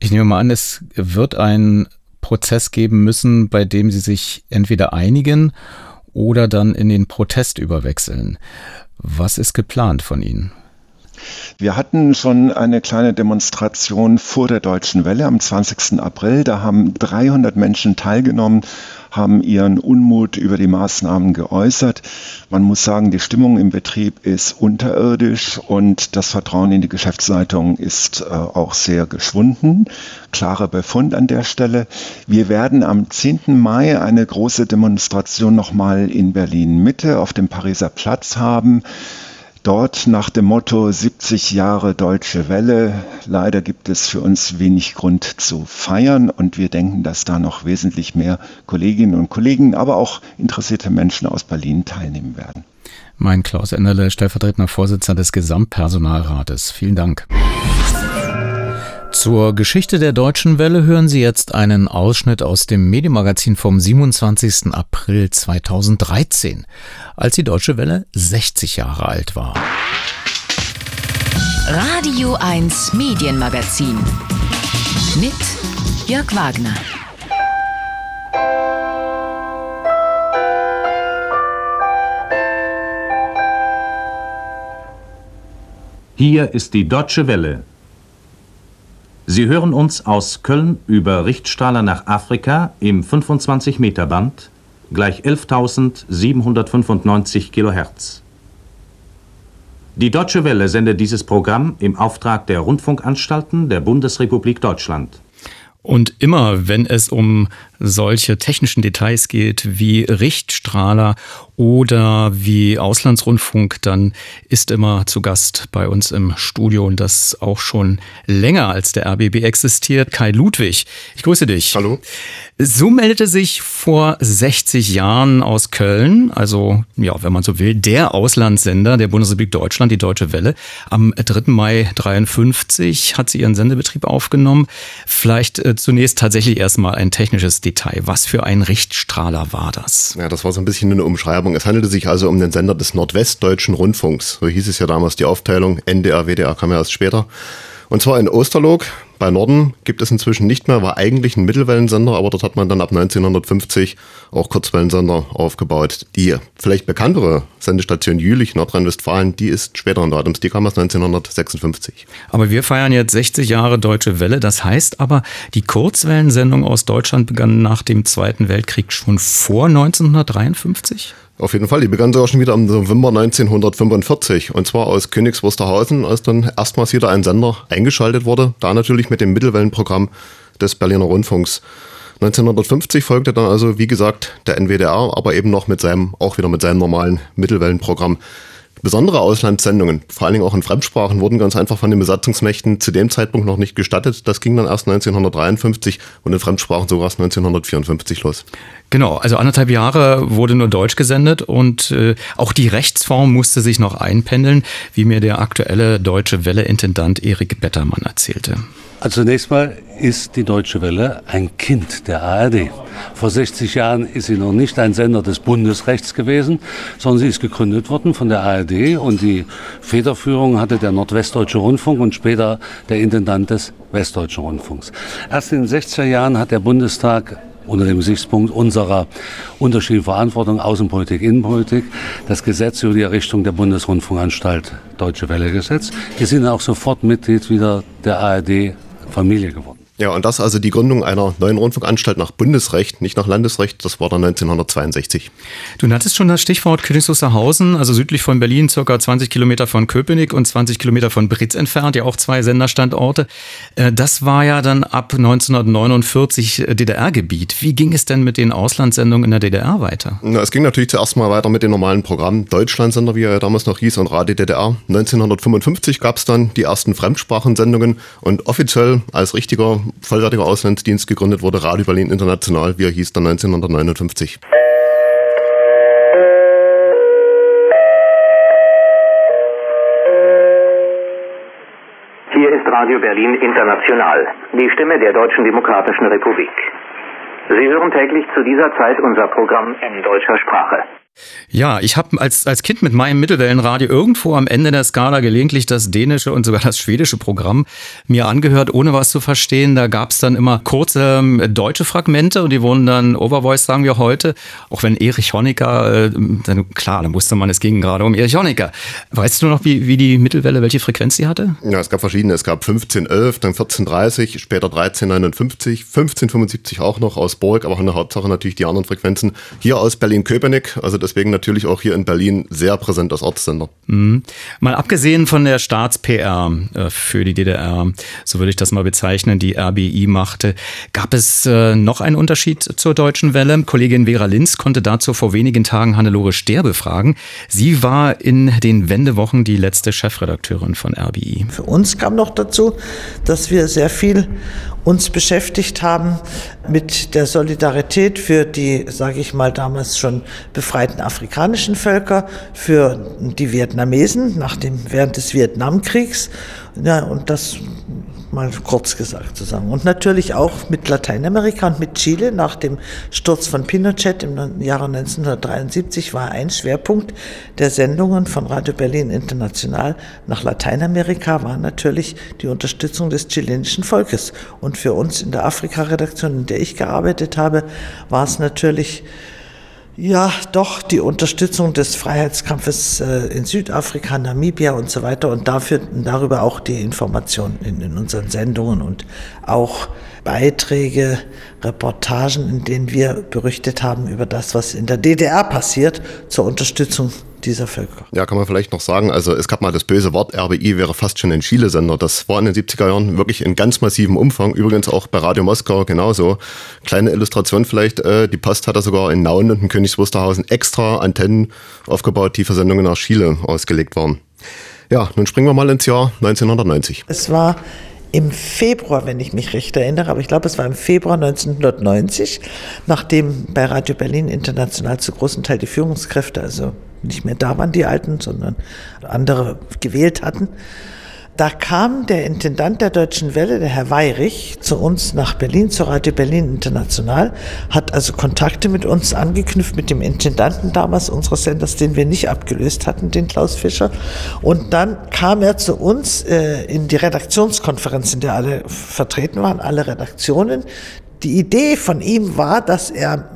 Ich nehme mal an, es wird einen Prozess geben müssen, bei dem Sie sich entweder einigen oder dann in den Protest überwechseln. Was ist geplant von Ihnen? Wir hatten schon eine kleine Demonstration vor der Deutschen Welle am 20. April. Da haben 300 Menschen teilgenommen, haben ihren Unmut über die Maßnahmen geäußert. Man muss sagen, die Stimmung im Betrieb ist unterirdisch und das Vertrauen in die Geschäftsleitung ist äh, auch sehr geschwunden. Klarer Befund an der Stelle. Wir werden am 10. Mai eine große Demonstration nochmal in Berlin Mitte auf dem Pariser Platz haben. Dort nach dem Motto 70 Jahre Deutsche Welle. Leider gibt es für uns wenig Grund zu feiern und wir denken, dass da noch wesentlich mehr Kolleginnen und Kollegen, aber auch interessierte Menschen aus Berlin teilnehmen werden. Mein Klaus Enderle, stellvertretender Vorsitzender des Gesamtpersonalrates. Vielen Dank. Zur Geschichte der Deutschen Welle hören Sie jetzt einen Ausschnitt aus dem Medienmagazin vom 27. April 2013, als die Deutsche Welle 60 Jahre alt war. Radio 1 Medienmagazin mit Jörg Wagner. Hier ist die Deutsche Welle Sie hören uns aus Köln über Richtstrahler nach Afrika im 25 Meter Band gleich 11.795 Kilohertz. Die Deutsche Welle sendet dieses Programm im Auftrag der Rundfunkanstalten der Bundesrepublik Deutschland. Und immer, wenn es um solche technischen Details geht wie Richtstrahler oder wie Auslandsrundfunk, dann ist immer zu Gast bei uns im Studio und das auch schon länger als der RBB existiert, Kai Ludwig. Ich grüße dich. Hallo. So meldete sich vor 60 Jahren aus Köln, also ja, wenn man so will, der Auslandssender der Bundesrepublik Deutschland, die Deutsche Welle. Am 3. Mai 53 hat sie ihren Sendebetrieb aufgenommen. Vielleicht äh, zunächst tatsächlich erstmal ein technisches Detail. Was für ein Richtstrahler war das? Ja, das war so ein bisschen eine Umschreibung. Es handelte sich also um den Sender des Nordwestdeutschen Rundfunks. So hieß es ja damals die Aufteilung. NDR, WDR kam ja erst später. Und zwar in Osterlog bei Norden gibt es inzwischen nicht mehr, war eigentlich ein Mittelwellensender, aber dort hat man dann ab 1950 auch Kurzwellensender aufgebaut. Die vielleicht bekanntere Sendestation Jülich, Nordrhein-Westfalen, die ist späteren Datums, die kam aus 1956. Aber wir feiern jetzt 60 Jahre Deutsche Welle, das heißt aber, die Kurzwellensendung aus Deutschland begann nach dem Zweiten Weltkrieg schon vor 1953? Auf jeden Fall, die begann sogar schon wieder im November 1945 und zwar aus Königs Wusterhausen, als dann erstmals wieder ein Sender eingeschaltet wurde, da natürlich mit dem Mittelwellenprogramm des Berliner Rundfunks. 1950 folgte dann also, wie gesagt, der NWDR, aber eben noch mit seinem, auch wieder mit seinem normalen Mittelwellenprogramm. Besondere Auslandssendungen, vor allen Dingen auch in Fremdsprachen, wurden ganz einfach von den Besatzungsmächten zu dem Zeitpunkt noch nicht gestattet. Das ging dann erst 1953 und in Fremdsprachen sogar erst 1954 los. Genau, also anderthalb Jahre wurde nur Deutsch gesendet und äh, auch die Rechtsform musste sich noch einpendeln, wie mir der aktuelle Deutsche Welle-Intendant Erik Bettermann erzählte. Also zunächst mal ist die Deutsche Welle ein Kind der ARD. Vor 60 Jahren ist sie noch nicht ein Sender des Bundesrechts gewesen, sondern sie ist gegründet worden von der ARD und die Federführung hatte der Nordwestdeutsche Rundfunk und später der Intendant des Westdeutschen Rundfunks. Erst in den 60er Jahren hat der Bundestag unter dem Gesichtspunkt unserer unterschiedlichen Verantwortung, Außenpolitik, Innenpolitik, das Gesetz über die Errichtung der Bundesrundfunkanstalt Deutsche Welle gesetzt. Wir sind auch sofort Mitglied wieder der ARD Familie geworden. Ja, und das also die Gründung einer neuen Rundfunkanstalt nach Bundesrecht, nicht nach Landesrecht, das war dann 1962. Du nanntest schon das Stichwort Königs Wusterhausen, also südlich von Berlin, circa 20 Kilometer von Köpenick und 20 Kilometer von Britz entfernt, ja auch zwei Senderstandorte. Äh, das war ja dann ab 1949 äh, DDR-Gebiet. Wie ging es denn mit den Auslandssendungen in der DDR weiter? Na, es ging natürlich zuerst mal weiter mit den normalen Programmen. Deutschlandsender, wie er ja damals noch hieß, und Radio DDR. 1955 gab es dann die ersten Fremdsprachensendungen und offiziell als richtiger vollwertiger Auslandsdienst gegründet wurde, Radio Berlin International, wie er hieß, dann 1959. Hier ist Radio Berlin International, die Stimme der Deutschen Demokratischen Republik. Sie hören täglich zu dieser Zeit unser Programm in deutscher Sprache. Ja, ich habe als, als Kind mit meinem Mittelwellenradio irgendwo am Ende der Skala gelegentlich das dänische und sogar das schwedische Programm mir angehört, ohne was zu verstehen. Da gab es dann immer kurze ähm, deutsche Fragmente und die wurden dann Overvoice, sagen wir heute. Auch wenn Erich Honecker, äh, dann, klar, dann wusste man, es ging gerade um Erich Honecker. Weißt du noch, wie, wie die Mittelwelle, welche Frequenz sie hatte? Ja, es gab verschiedene. Es gab 1511, dann 1430, später 1359, 1575 auch noch aus Borg, aber in der Hauptsache natürlich die anderen Frequenzen. Hier aus Berlin-Köpenick, also deswegen natürlich auch hier in Berlin sehr präsent als Ortssender. Mhm. Mal abgesehen von der Staats-PR äh, für die DDR, so würde ich das mal bezeichnen, die RBI machte, gab es äh, noch einen Unterschied zur Deutschen Welle? Kollegin Vera Linz konnte dazu vor wenigen Tagen Hannelore Ster befragen. Sie war in den Wendewochen die letzte Chefredakteurin von RBI. Für uns kam noch dazu, dass wir sehr viel uns beschäftigt haben mit der Solidarität für die, sage ich mal, damals schon befreiten afrikanischen Völker, für die Vietnamesen nach dem, während des Vietnamkriegs. Ja, und das mal kurz gesagt zu sagen. Und natürlich auch mit Lateinamerika und mit Chile. Nach dem Sturz von Pinochet im Jahre 1973 war ein Schwerpunkt der Sendungen von Radio Berlin International nach Lateinamerika war natürlich die Unterstützung des chilenischen Volkes. Und für uns in der Afrika-Redaktion, in der ich gearbeitet habe, war es natürlich ja, doch die Unterstützung des Freiheitskampfes äh, in Südafrika, Namibia und so weiter. Und dafür, darüber auch die Informationen in, in unseren Sendungen und auch Beiträge, Reportagen, in denen wir berichtet haben über das, was in der DDR passiert, zur Unterstützung dieser Völker. Ja, kann man vielleicht noch sagen, also es gab mal das böse Wort, RBI wäre fast schon ein Chile-Sender. Das war in den 70er Jahren wirklich in ganz massivem Umfang, übrigens auch bei Radio Moskau genauso. Kleine Illustration vielleicht, äh, die Post hat da sogar in Nauen und in Königs Wusterhausen extra Antennen aufgebaut, die für Sendungen nach Chile ausgelegt waren. Ja, nun springen wir mal ins Jahr 1990. Es war im Februar, wenn ich mich recht erinnere, aber ich glaube, es war im Februar 1990, nachdem bei Radio Berlin International zu großen Teil die Führungskräfte, also nicht mehr da waren die Alten, sondern andere gewählt hatten, da kam der Intendant der Deutschen Welle, der Herr Weirich, zu uns nach Berlin, zur Radio Berlin International, hat also Kontakte mit uns angeknüpft, mit dem Intendanten damals unseres Senders, den wir nicht abgelöst hatten, den Klaus Fischer. Und dann kam er zu uns äh, in die Redaktionskonferenz, in der alle vertreten waren, alle Redaktionen. Die Idee von ihm war, dass er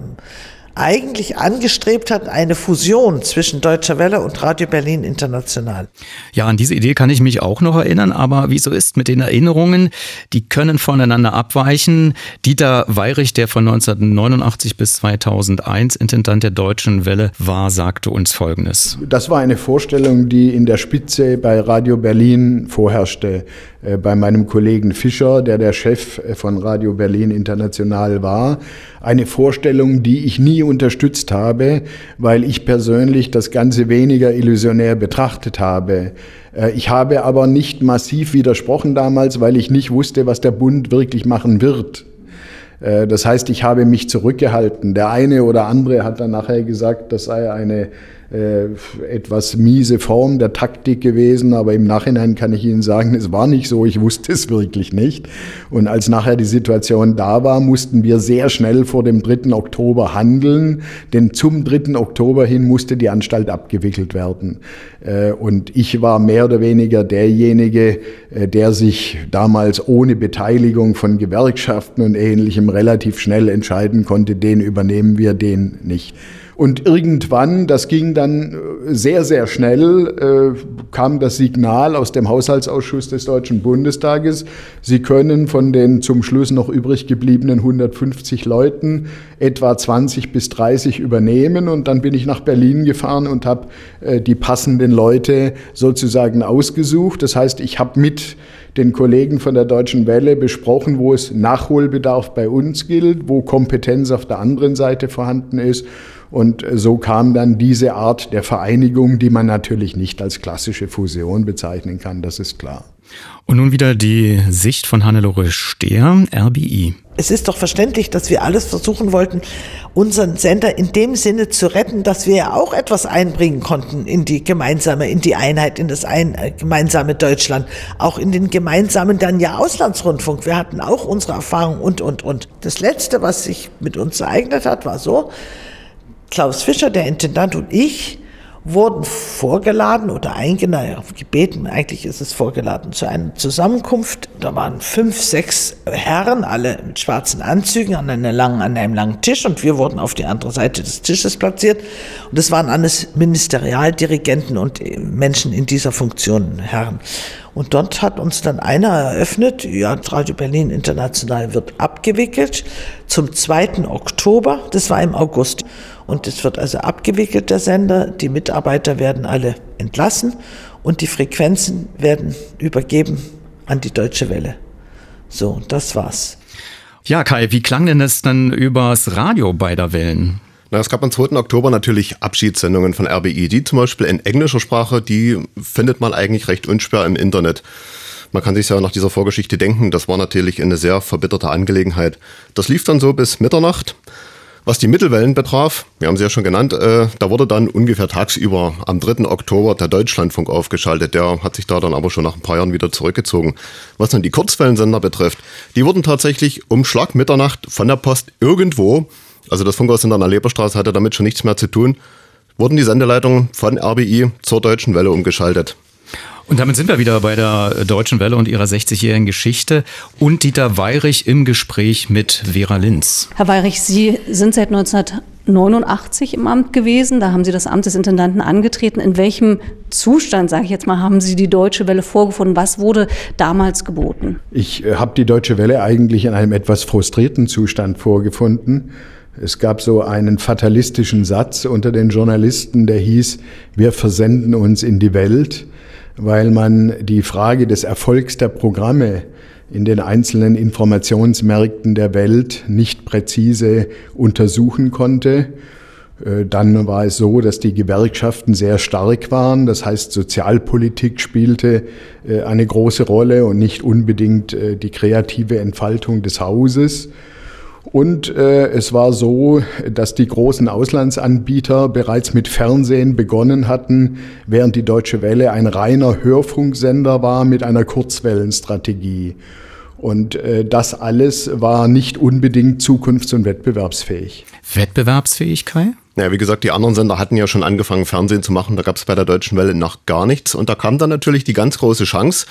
eigentlich angestrebt hat, eine Fusion zwischen Deutscher Welle und Radio Berlin International. Ja, an diese Idee kann ich mich auch noch erinnern, aber wie so ist mit den Erinnerungen, die können voneinander abweichen. Dieter Weirich, der von 1989 bis 2001 Intendant der Deutschen Welle war, sagte uns Folgendes. Das war eine Vorstellung, die in der Spitze bei Radio Berlin vorherrschte. Äh, bei meinem Kollegen Fischer, der der Chef äh, von Radio Berlin International war. Eine Vorstellung, die ich nie unterstützt habe, weil ich persönlich das Ganze weniger illusionär betrachtet habe. Äh, ich habe aber nicht massiv widersprochen damals, weil ich nicht wusste, was der Bund wirklich machen wird. Das heißt, ich habe mich zurückgehalten. Der eine oder andere hat dann nachher gesagt, das sei eine äh, etwas miese Form der Taktik gewesen, aber im Nachhinein kann ich Ihnen sagen, es war nicht so, ich wusste es wirklich nicht. Und als nachher die Situation da war, mussten wir sehr schnell vor dem 3. Oktober handeln, denn zum 3. Oktober hin musste die Anstalt abgewickelt werden. Äh, und ich war mehr oder weniger derjenige, äh, der sich damals ohne Beteiligung von Gewerkschaften und ähnlichem relativ schnell entscheiden konnte, den übernehmen wir, den nicht. Und irgendwann, das ging dann äh, sehr, sehr schnell, äh, kam das Signal aus dem Haushaltsausschuss des Deutschen Bundestages, Sie können von den zum Schluss noch übrig gebliebenen 150 Leuten etwa 20 bis 30 übernehmen. Und dann bin ich nach Berlin gefahren und habe äh, die passenden Leute sozusagen ausgesucht. Das heißt, ich habe mit den Kollegen von der Deutschen Welle besprochen, wo es Nachholbedarf bei uns gilt, wo Kompetenz auf der anderen Seite vorhanden ist. Und so kam dann diese Art der Vereinigung, die man natürlich nicht als klassische Fusion bezeichnen kann, das ist klar. Und nun wieder die Sicht von Hannelore Stehr, RBI. Es ist doch verständlich, dass wir alles versuchen wollten, unseren Sender in dem Sinne zu retten, dass wir ja auch etwas einbringen konnten in die gemeinsame, in die Einheit, in das ein, äh, gemeinsame Deutschland, auch in den gemeinsamen dann ja Auslandsrundfunk. Wir hatten auch unsere Erfahrung und, und, und. Das Letzte, was sich mit uns ereignet hat, war so, Klaus Fischer, der Intendant und ich wurden vorgeladen oder eingeladen, gebeten, eigentlich ist es vorgeladen, zu einer Zusammenkunft. Da waren fünf, sechs Herren, alle mit schwarzen Anzügen an, langen, an einem langen Tisch und wir wurden auf die andere Seite des Tisches platziert. Und es waren alles Ministerialdirigenten und Menschen in dieser Funktion, Herren. Und dort hat uns dann einer eröffnet, ja, Radio Berlin International wird abgewickelt zum 2. Oktober, das war im August. Und es wird also abgewickelt, der Sender. Die Mitarbeiter werden alle entlassen und die Frequenzen werden übergeben an die Deutsche Welle. So, das war's. Ja, Kai, wie klang denn das dann übers Radio beider Wellen? Na, es gab am 2. Oktober natürlich Abschiedssendungen von RBI, die zum Beispiel in englischer Sprache, die findet man eigentlich recht unschwer im Internet. Man kann sich ja nach dieser Vorgeschichte denken, das war natürlich eine sehr verbitterte Angelegenheit. Das lief dann so bis Mitternacht. Was die Mittelwellen betraf, wir haben sie ja schon genannt, äh, da wurde dann ungefähr tagsüber am 3. Oktober der Deutschlandfunk aufgeschaltet. Der hat sich da dann aber schon nach ein paar Jahren wieder zurückgezogen. Was dann die Kurzwellensender betrifft, die wurden tatsächlich um Schlag Mitternacht von der Post irgendwo, also das Funkhaus in der Leberstraße hatte damit schon nichts mehr zu tun, wurden die Sendeleitungen von RBI zur Deutschen Welle umgeschaltet. Und damit sind wir wieder bei der Deutschen Welle und ihrer 60-jährigen Geschichte und Dieter Weirich im Gespräch mit Vera Linz. Herr Weirich, Sie sind seit 1989 im Amt gewesen. Da haben Sie das Amt des Intendanten angetreten. In welchem Zustand, sage ich jetzt mal, haben Sie die Deutsche Welle vorgefunden? Was wurde damals geboten? Ich äh, habe die Deutsche Welle eigentlich in einem etwas frustrierten Zustand vorgefunden. Es gab so einen fatalistischen Satz unter den Journalisten, der hieß, wir versenden uns in die Welt, weil man die Frage des Erfolgs der Programme in den einzelnen Informationsmärkten der Welt nicht präzise untersuchen konnte. Äh, dann war es so, dass die Gewerkschaften sehr stark waren. Das heißt, Sozialpolitik spielte äh, eine große Rolle und nicht unbedingt äh, die kreative Entfaltung des Hauses. Und äh, es war so, dass die großen Auslandsanbieter bereits mit Fernsehen begonnen hatten, während die Deutsche Welle ein reiner Hörfunksender war mit einer Kurzwellenstrategie. Und äh, das alles war nicht unbedingt zukunfts- und wettbewerbsfähig. Wettbewerbsfähig, Kai? Ja, wie gesagt, die anderen Sender hatten ja schon angefangen, Fernsehen zu machen. Da gab es bei der Deutschen Welle noch gar nichts. Und da kam dann natürlich die ganz große Chance.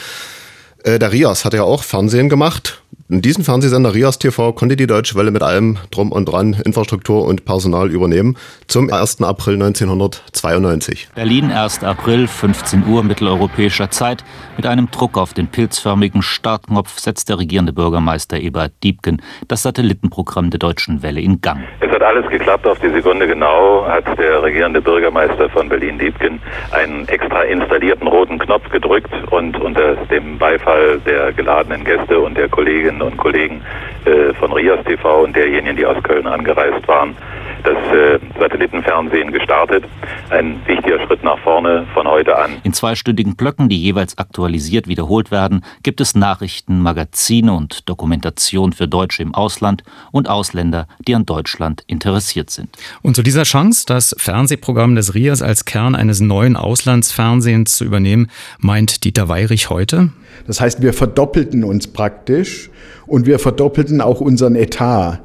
Äh, der Rias hat ja auch Fernsehen gemacht in diesem Fernsehsender Rias TV konnte die Deutsche Welle mit allem drum und dran Infrastruktur und Personal übernehmen zum 1. April 1992. Berlin, 1. April, 15 Uhr mitteleuropäischer Zeit. Mit einem Druck auf den pilzförmigen Startknopf setzt der regierende Bürgermeister Ebert Diebken das Satellitenprogramm der Deutschen Welle in Gang. Es hat alles geklappt. Auf die Sekunde genau hat der regierende Bürgermeister von Berlin Diebken einen extra installierten roten Knopf gedrückt und unter dem Beifall der geladenen Gäste und der Kolleginnen Kolleginnen und Kollegen äh, von Rias TV und derjenigen, die aus Köln angereist waren, das äh, Satellitenfernsehen gestartet. Ein wichtiger Schritt nach vorne von heute an. In zweistündigen Blöcken, die jeweils aktualisiert wiederholt werden, gibt es Nachrichten, Magazine und Dokumentation für Deutsche im Ausland und Ausländer, die an Deutschland interessiert sind. Und zu dieser Chance, das Fernsehprogramm des RIAS als Kern eines neuen Auslandsfernsehens zu übernehmen, meint Dieter Weirich heute? Das heißt, wir verdoppelten uns praktisch und wir verdoppelten auch unseren Etat.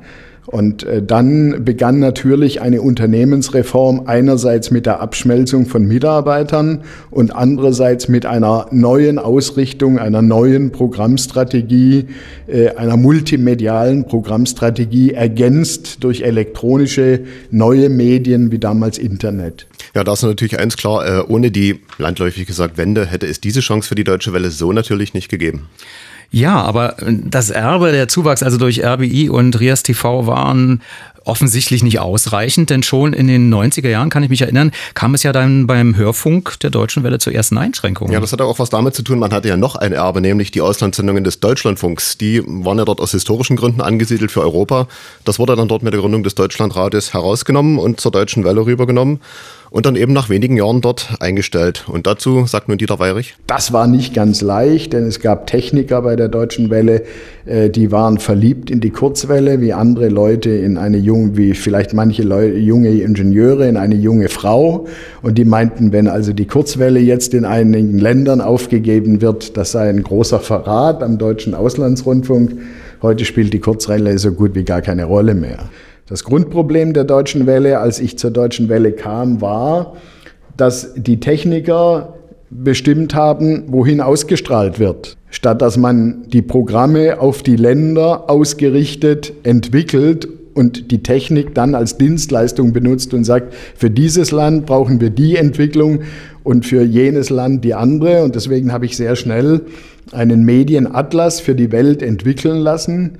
Und äh, dann begann natürlich eine Unternehmensreform einerseits mit der Abschmelzung von Mitarbeitern und andererseits mit einer neuen Ausrichtung, einer neuen Programmstrategie, äh, einer multimedialen Programmstrategie, ergänzt durch elektronische neue Medien wie damals Internet. Ja, da ist natürlich eins klar, äh, ohne die, landläufig gesagt, Wende hätte es diese Chance für die Deutsche Welle so natürlich nicht gegeben. Ja, aber das Erbe, der Zuwachs also durch RBI und Rias TV waren offensichtlich nicht ausreichend, denn schon in den 90er Jahren, kann ich mich erinnern, kam es ja dann beim Hörfunk der Deutschen Welle zu ersten Einschränkungen. Ja, das hat auch was damit zu tun, man hatte ja noch ein Erbe, nämlich die Auslandssendungen des Deutschlandfunks. Die waren ja dort aus historischen Gründen angesiedelt für Europa. Das wurde dann dort mit der Gründung des Deutschlandrates herausgenommen und zur Deutschen Welle rübergenommen und dann eben nach wenigen Jahren dort eingestellt. Und dazu sagt nun Dieter Weirich. Das war nicht ganz leicht, denn es gab Techniker bei der Deutschen Welle, äh, die waren verliebt in die Kurzwelle, wie andere Leute in eine junge, wie vielleicht manche Leute, junge Ingenieure in eine junge Frau. Und die meinten, wenn also die Kurzwelle jetzt in einigen Ländern aufgegeben wird, das sei ein großer Verrat am deutschen Auslandsrundfunk. Heute spielt die Kurzwelle so gut wie gar keine Rolle mehr. Das Grundproblem der Deutschen Welle, als ich zur Deutschen Welle kam, war, dass die Techniker bestimmt haben, wohin ausgestrahlt wird. Statt dass man die Programme auf die Länder ausgerichtet entwickelt und die Technik dann als Dienstleistung benutzt und sagt, für dieses Land brauchen wir die Entwicklung und für jenes Land die andere. Und deswegen habe ich sehr schnell einen Medienatlas für die Welt entwickeln lassen,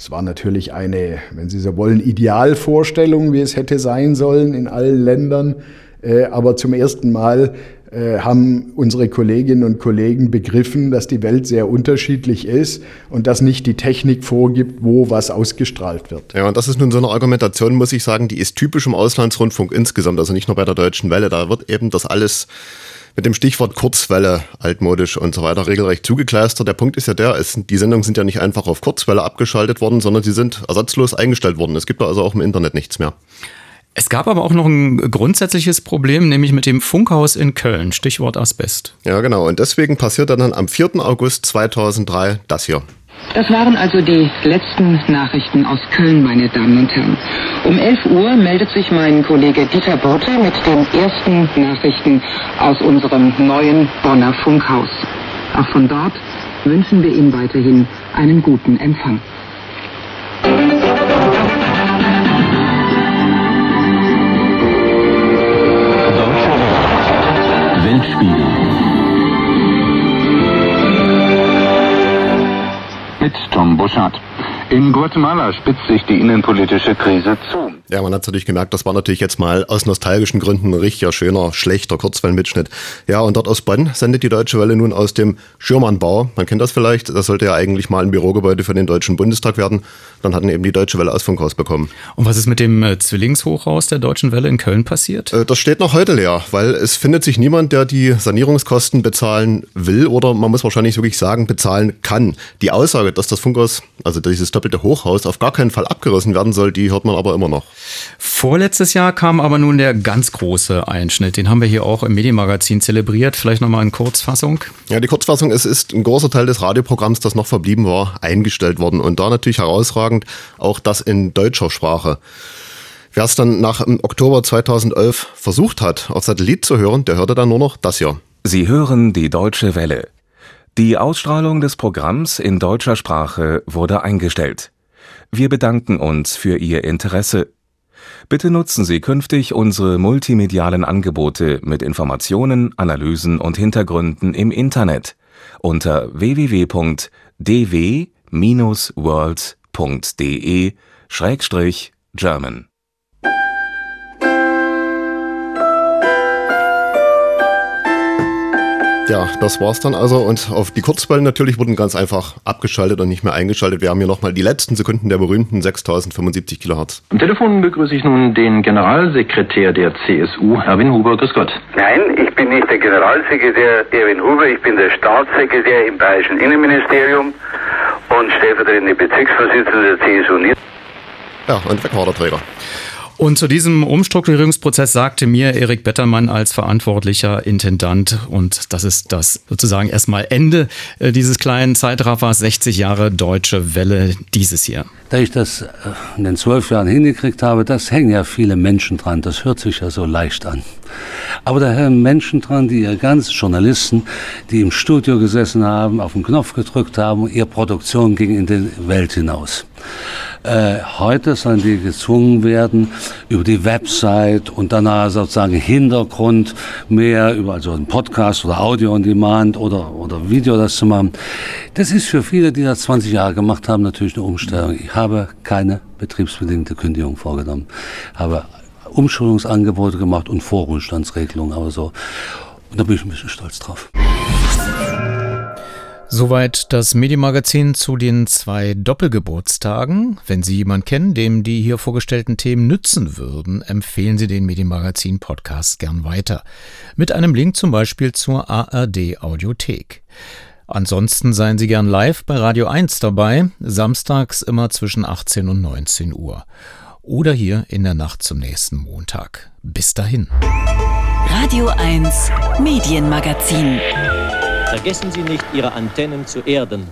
es war natürlich eine, wenn Sie so wollen, Idealvorstellung, wie es hätte sein sollen in allen Ländern. Äh, aber zum ersten Mal äh, haben unsere Kolleginnen und Kollegen begriffen, dass die Welt sehr unterschiedlich ist und dass nicht die Technik vorgibt, wo was ausgestrahlt wird. Ja, und das ist nun so eine Argumentation, muss ich sagen, die ist typisch im Auslandsrundfunk insgesamt, also nicht nur bei der Deutschen Welle. Da wird eben das alles mit dem Stichwort Kurzwelle, altmodisch und so weiter, regelrecht zugekleistert. Der Punkt ist ja der, es, die Sendungen sind ja nicht einfach auf Kurzwelle abgeschaltet worden, sondern sie sind ersatzlos eingestellt worden. Es gibt da also auch im Internet nichts mehr. Es gab aber auch noch ein grundsätzliches Problem, nämlich mit dem Funkhaus in Köln, Stichwort Asbest. Ja, genau. Und deswegen passierte dann am 4. August 2003 das hier. Das waren also die letzten Nachrichten aus Köln, meine Damen und Herren. Um 11 Uhr meldet sich mein Kollege Dieter Bote mit den ersten Nachrichten aus unserem neuen Bonner Funkhaus. Auch von dort wünschen wir ihm weiterhin einen guten Empfang. Weltspiegel mit Tom Buschardt. In Guatemala spitzt sich die innenpolitische Krise zu. Ja, man hat natürlich gemerkt, das war natürlich jetzt mal aus nostalgischen Gründen ein richtiger, schöner, schlechter Kurzwellenmitschnitt. Ja, und dort aus Bonn sendet die Deutsche Welle nun aus dem Schürmannbau. Man kennt das vielleicht, das sollte ja eigentlich mal ein Bürogebäude für den Deutschen Bundestag werden. Dann hatten eben die Deutsche Welle aus Funkhaus bekommen. Und was ist mit dem äh, Zwillingshochhaus der Deutschen Welle in Köln passiert? Äh, das steht noch heute leer, weil es findet sich niemand, der die Sanierungskosten bezahlen will oder man muss wahrscheinlich wirklich sagen, bezahlen kann. Die Aussage, dass das Funkhaus, also dieses doppelte Hochhaus, auf gar keinen Fall abgerissen werden soll, die hört man aber immer noch. Vorletztes Jahr kam aber nun der ganz große Einschnitt. Den haben wir hier auch im Medienmagazin zelebriert. Vielleicht nochmal in Kurzfassung. Ja, die Kurzfassung ist, ist ein großer Teil des Radioprogramms, das noch verblieben war, eingestellt worden. Und da natürlich herausragend auch das in deutscher Sprache. Wer es dann nach im Oktober 2011 versucht hat, auf Satellit zu hören, der hörte dann nur noch das hier. Sie hören die Deutsche Welle. Die Ausstrahlung des Programms in deutscher Sprache wurde eingestellt. Wir bedanken uns für Ihr Interesse. Bitte nutzen Sie künftig unsere multimedialen Angebote mit Informationen, Analysen und Hintergründen im Internet unter www.dw-world.de-german. Ja, das war's dann also. Und auf die Kurzwellen natürlich wurden ganz einfach abgeschaltet und nicht mehr eingeschaltet. Wir haben hier nochmal die letzten Sekunden der berühmten 6075 Kilohertz. Am Telefon begrüße ich nun den Generalsekretär der CSU, Erwin Huber. Grüß Gott. Nein, ich bin nicht der Generalsekretär Erwin Huber, ich bin der Staatssekretär im Bayerischen Innenministerium und stellvertretende Bezirksvorsitzender der CSU. Ja, und weg war der Träger. Und zu diesem Umstrukturierungsprozess sagte mir Erik Bettermann als verantwortlicher Intendant, und das ist das sozusagen erstmal Ende äh, dieses kleinen Zeitraffers, 60 Jahre Deutsche Welle dieses Jahr. Da ich das äh, in den zwölf Jahren hingekriegt habe, das hängen ja viele Menschen dran. Das hört sich ja so leicht an. Aber da hängen Menschen dran, die ihr ganz Journalisten, die im Studio gesessen haben, auf den Knopf gedrückt haben, ihre Produktion ging in die Welt hinaus. Äh, heute sollen die gezwungen werden, über die Website und danach sozusagen Hintergrund mehr über also einen Podcast oder Audio on Demand oder, oder Video das zu machen. Das ist für viele, die das 20 Jahre gemacht haben, natürlich eine Umstellung. Ich habe keine betriebsbedingte Kündigung vorgenommen, habe Umschulungsangebote gemacht und Vorruhestandsregelungen, aber so. Und da bin ich ein bisschen stolz drauf. Soweit das Medienmagazin zu den zwei Doppelgeburtstagen. Wenn Sie jemanden kennen, dem die hier vorgestellten Themen nützen würden, empfehlen Sie den Medienmagazin Podcast gern weiter. Mit einem Link zum Beispiel zur ARD Audiothek. Ansonsten seien Sie gern live bei Radio 1 dabei, samstags immer zwischen 18 und 19 Uhr. Oder hier in der Nacht zum nächsten Montag. Bis dahin. Radio 1 Medienmagazin. Vergessen Sie nicht, Ihre Antennen zu erden.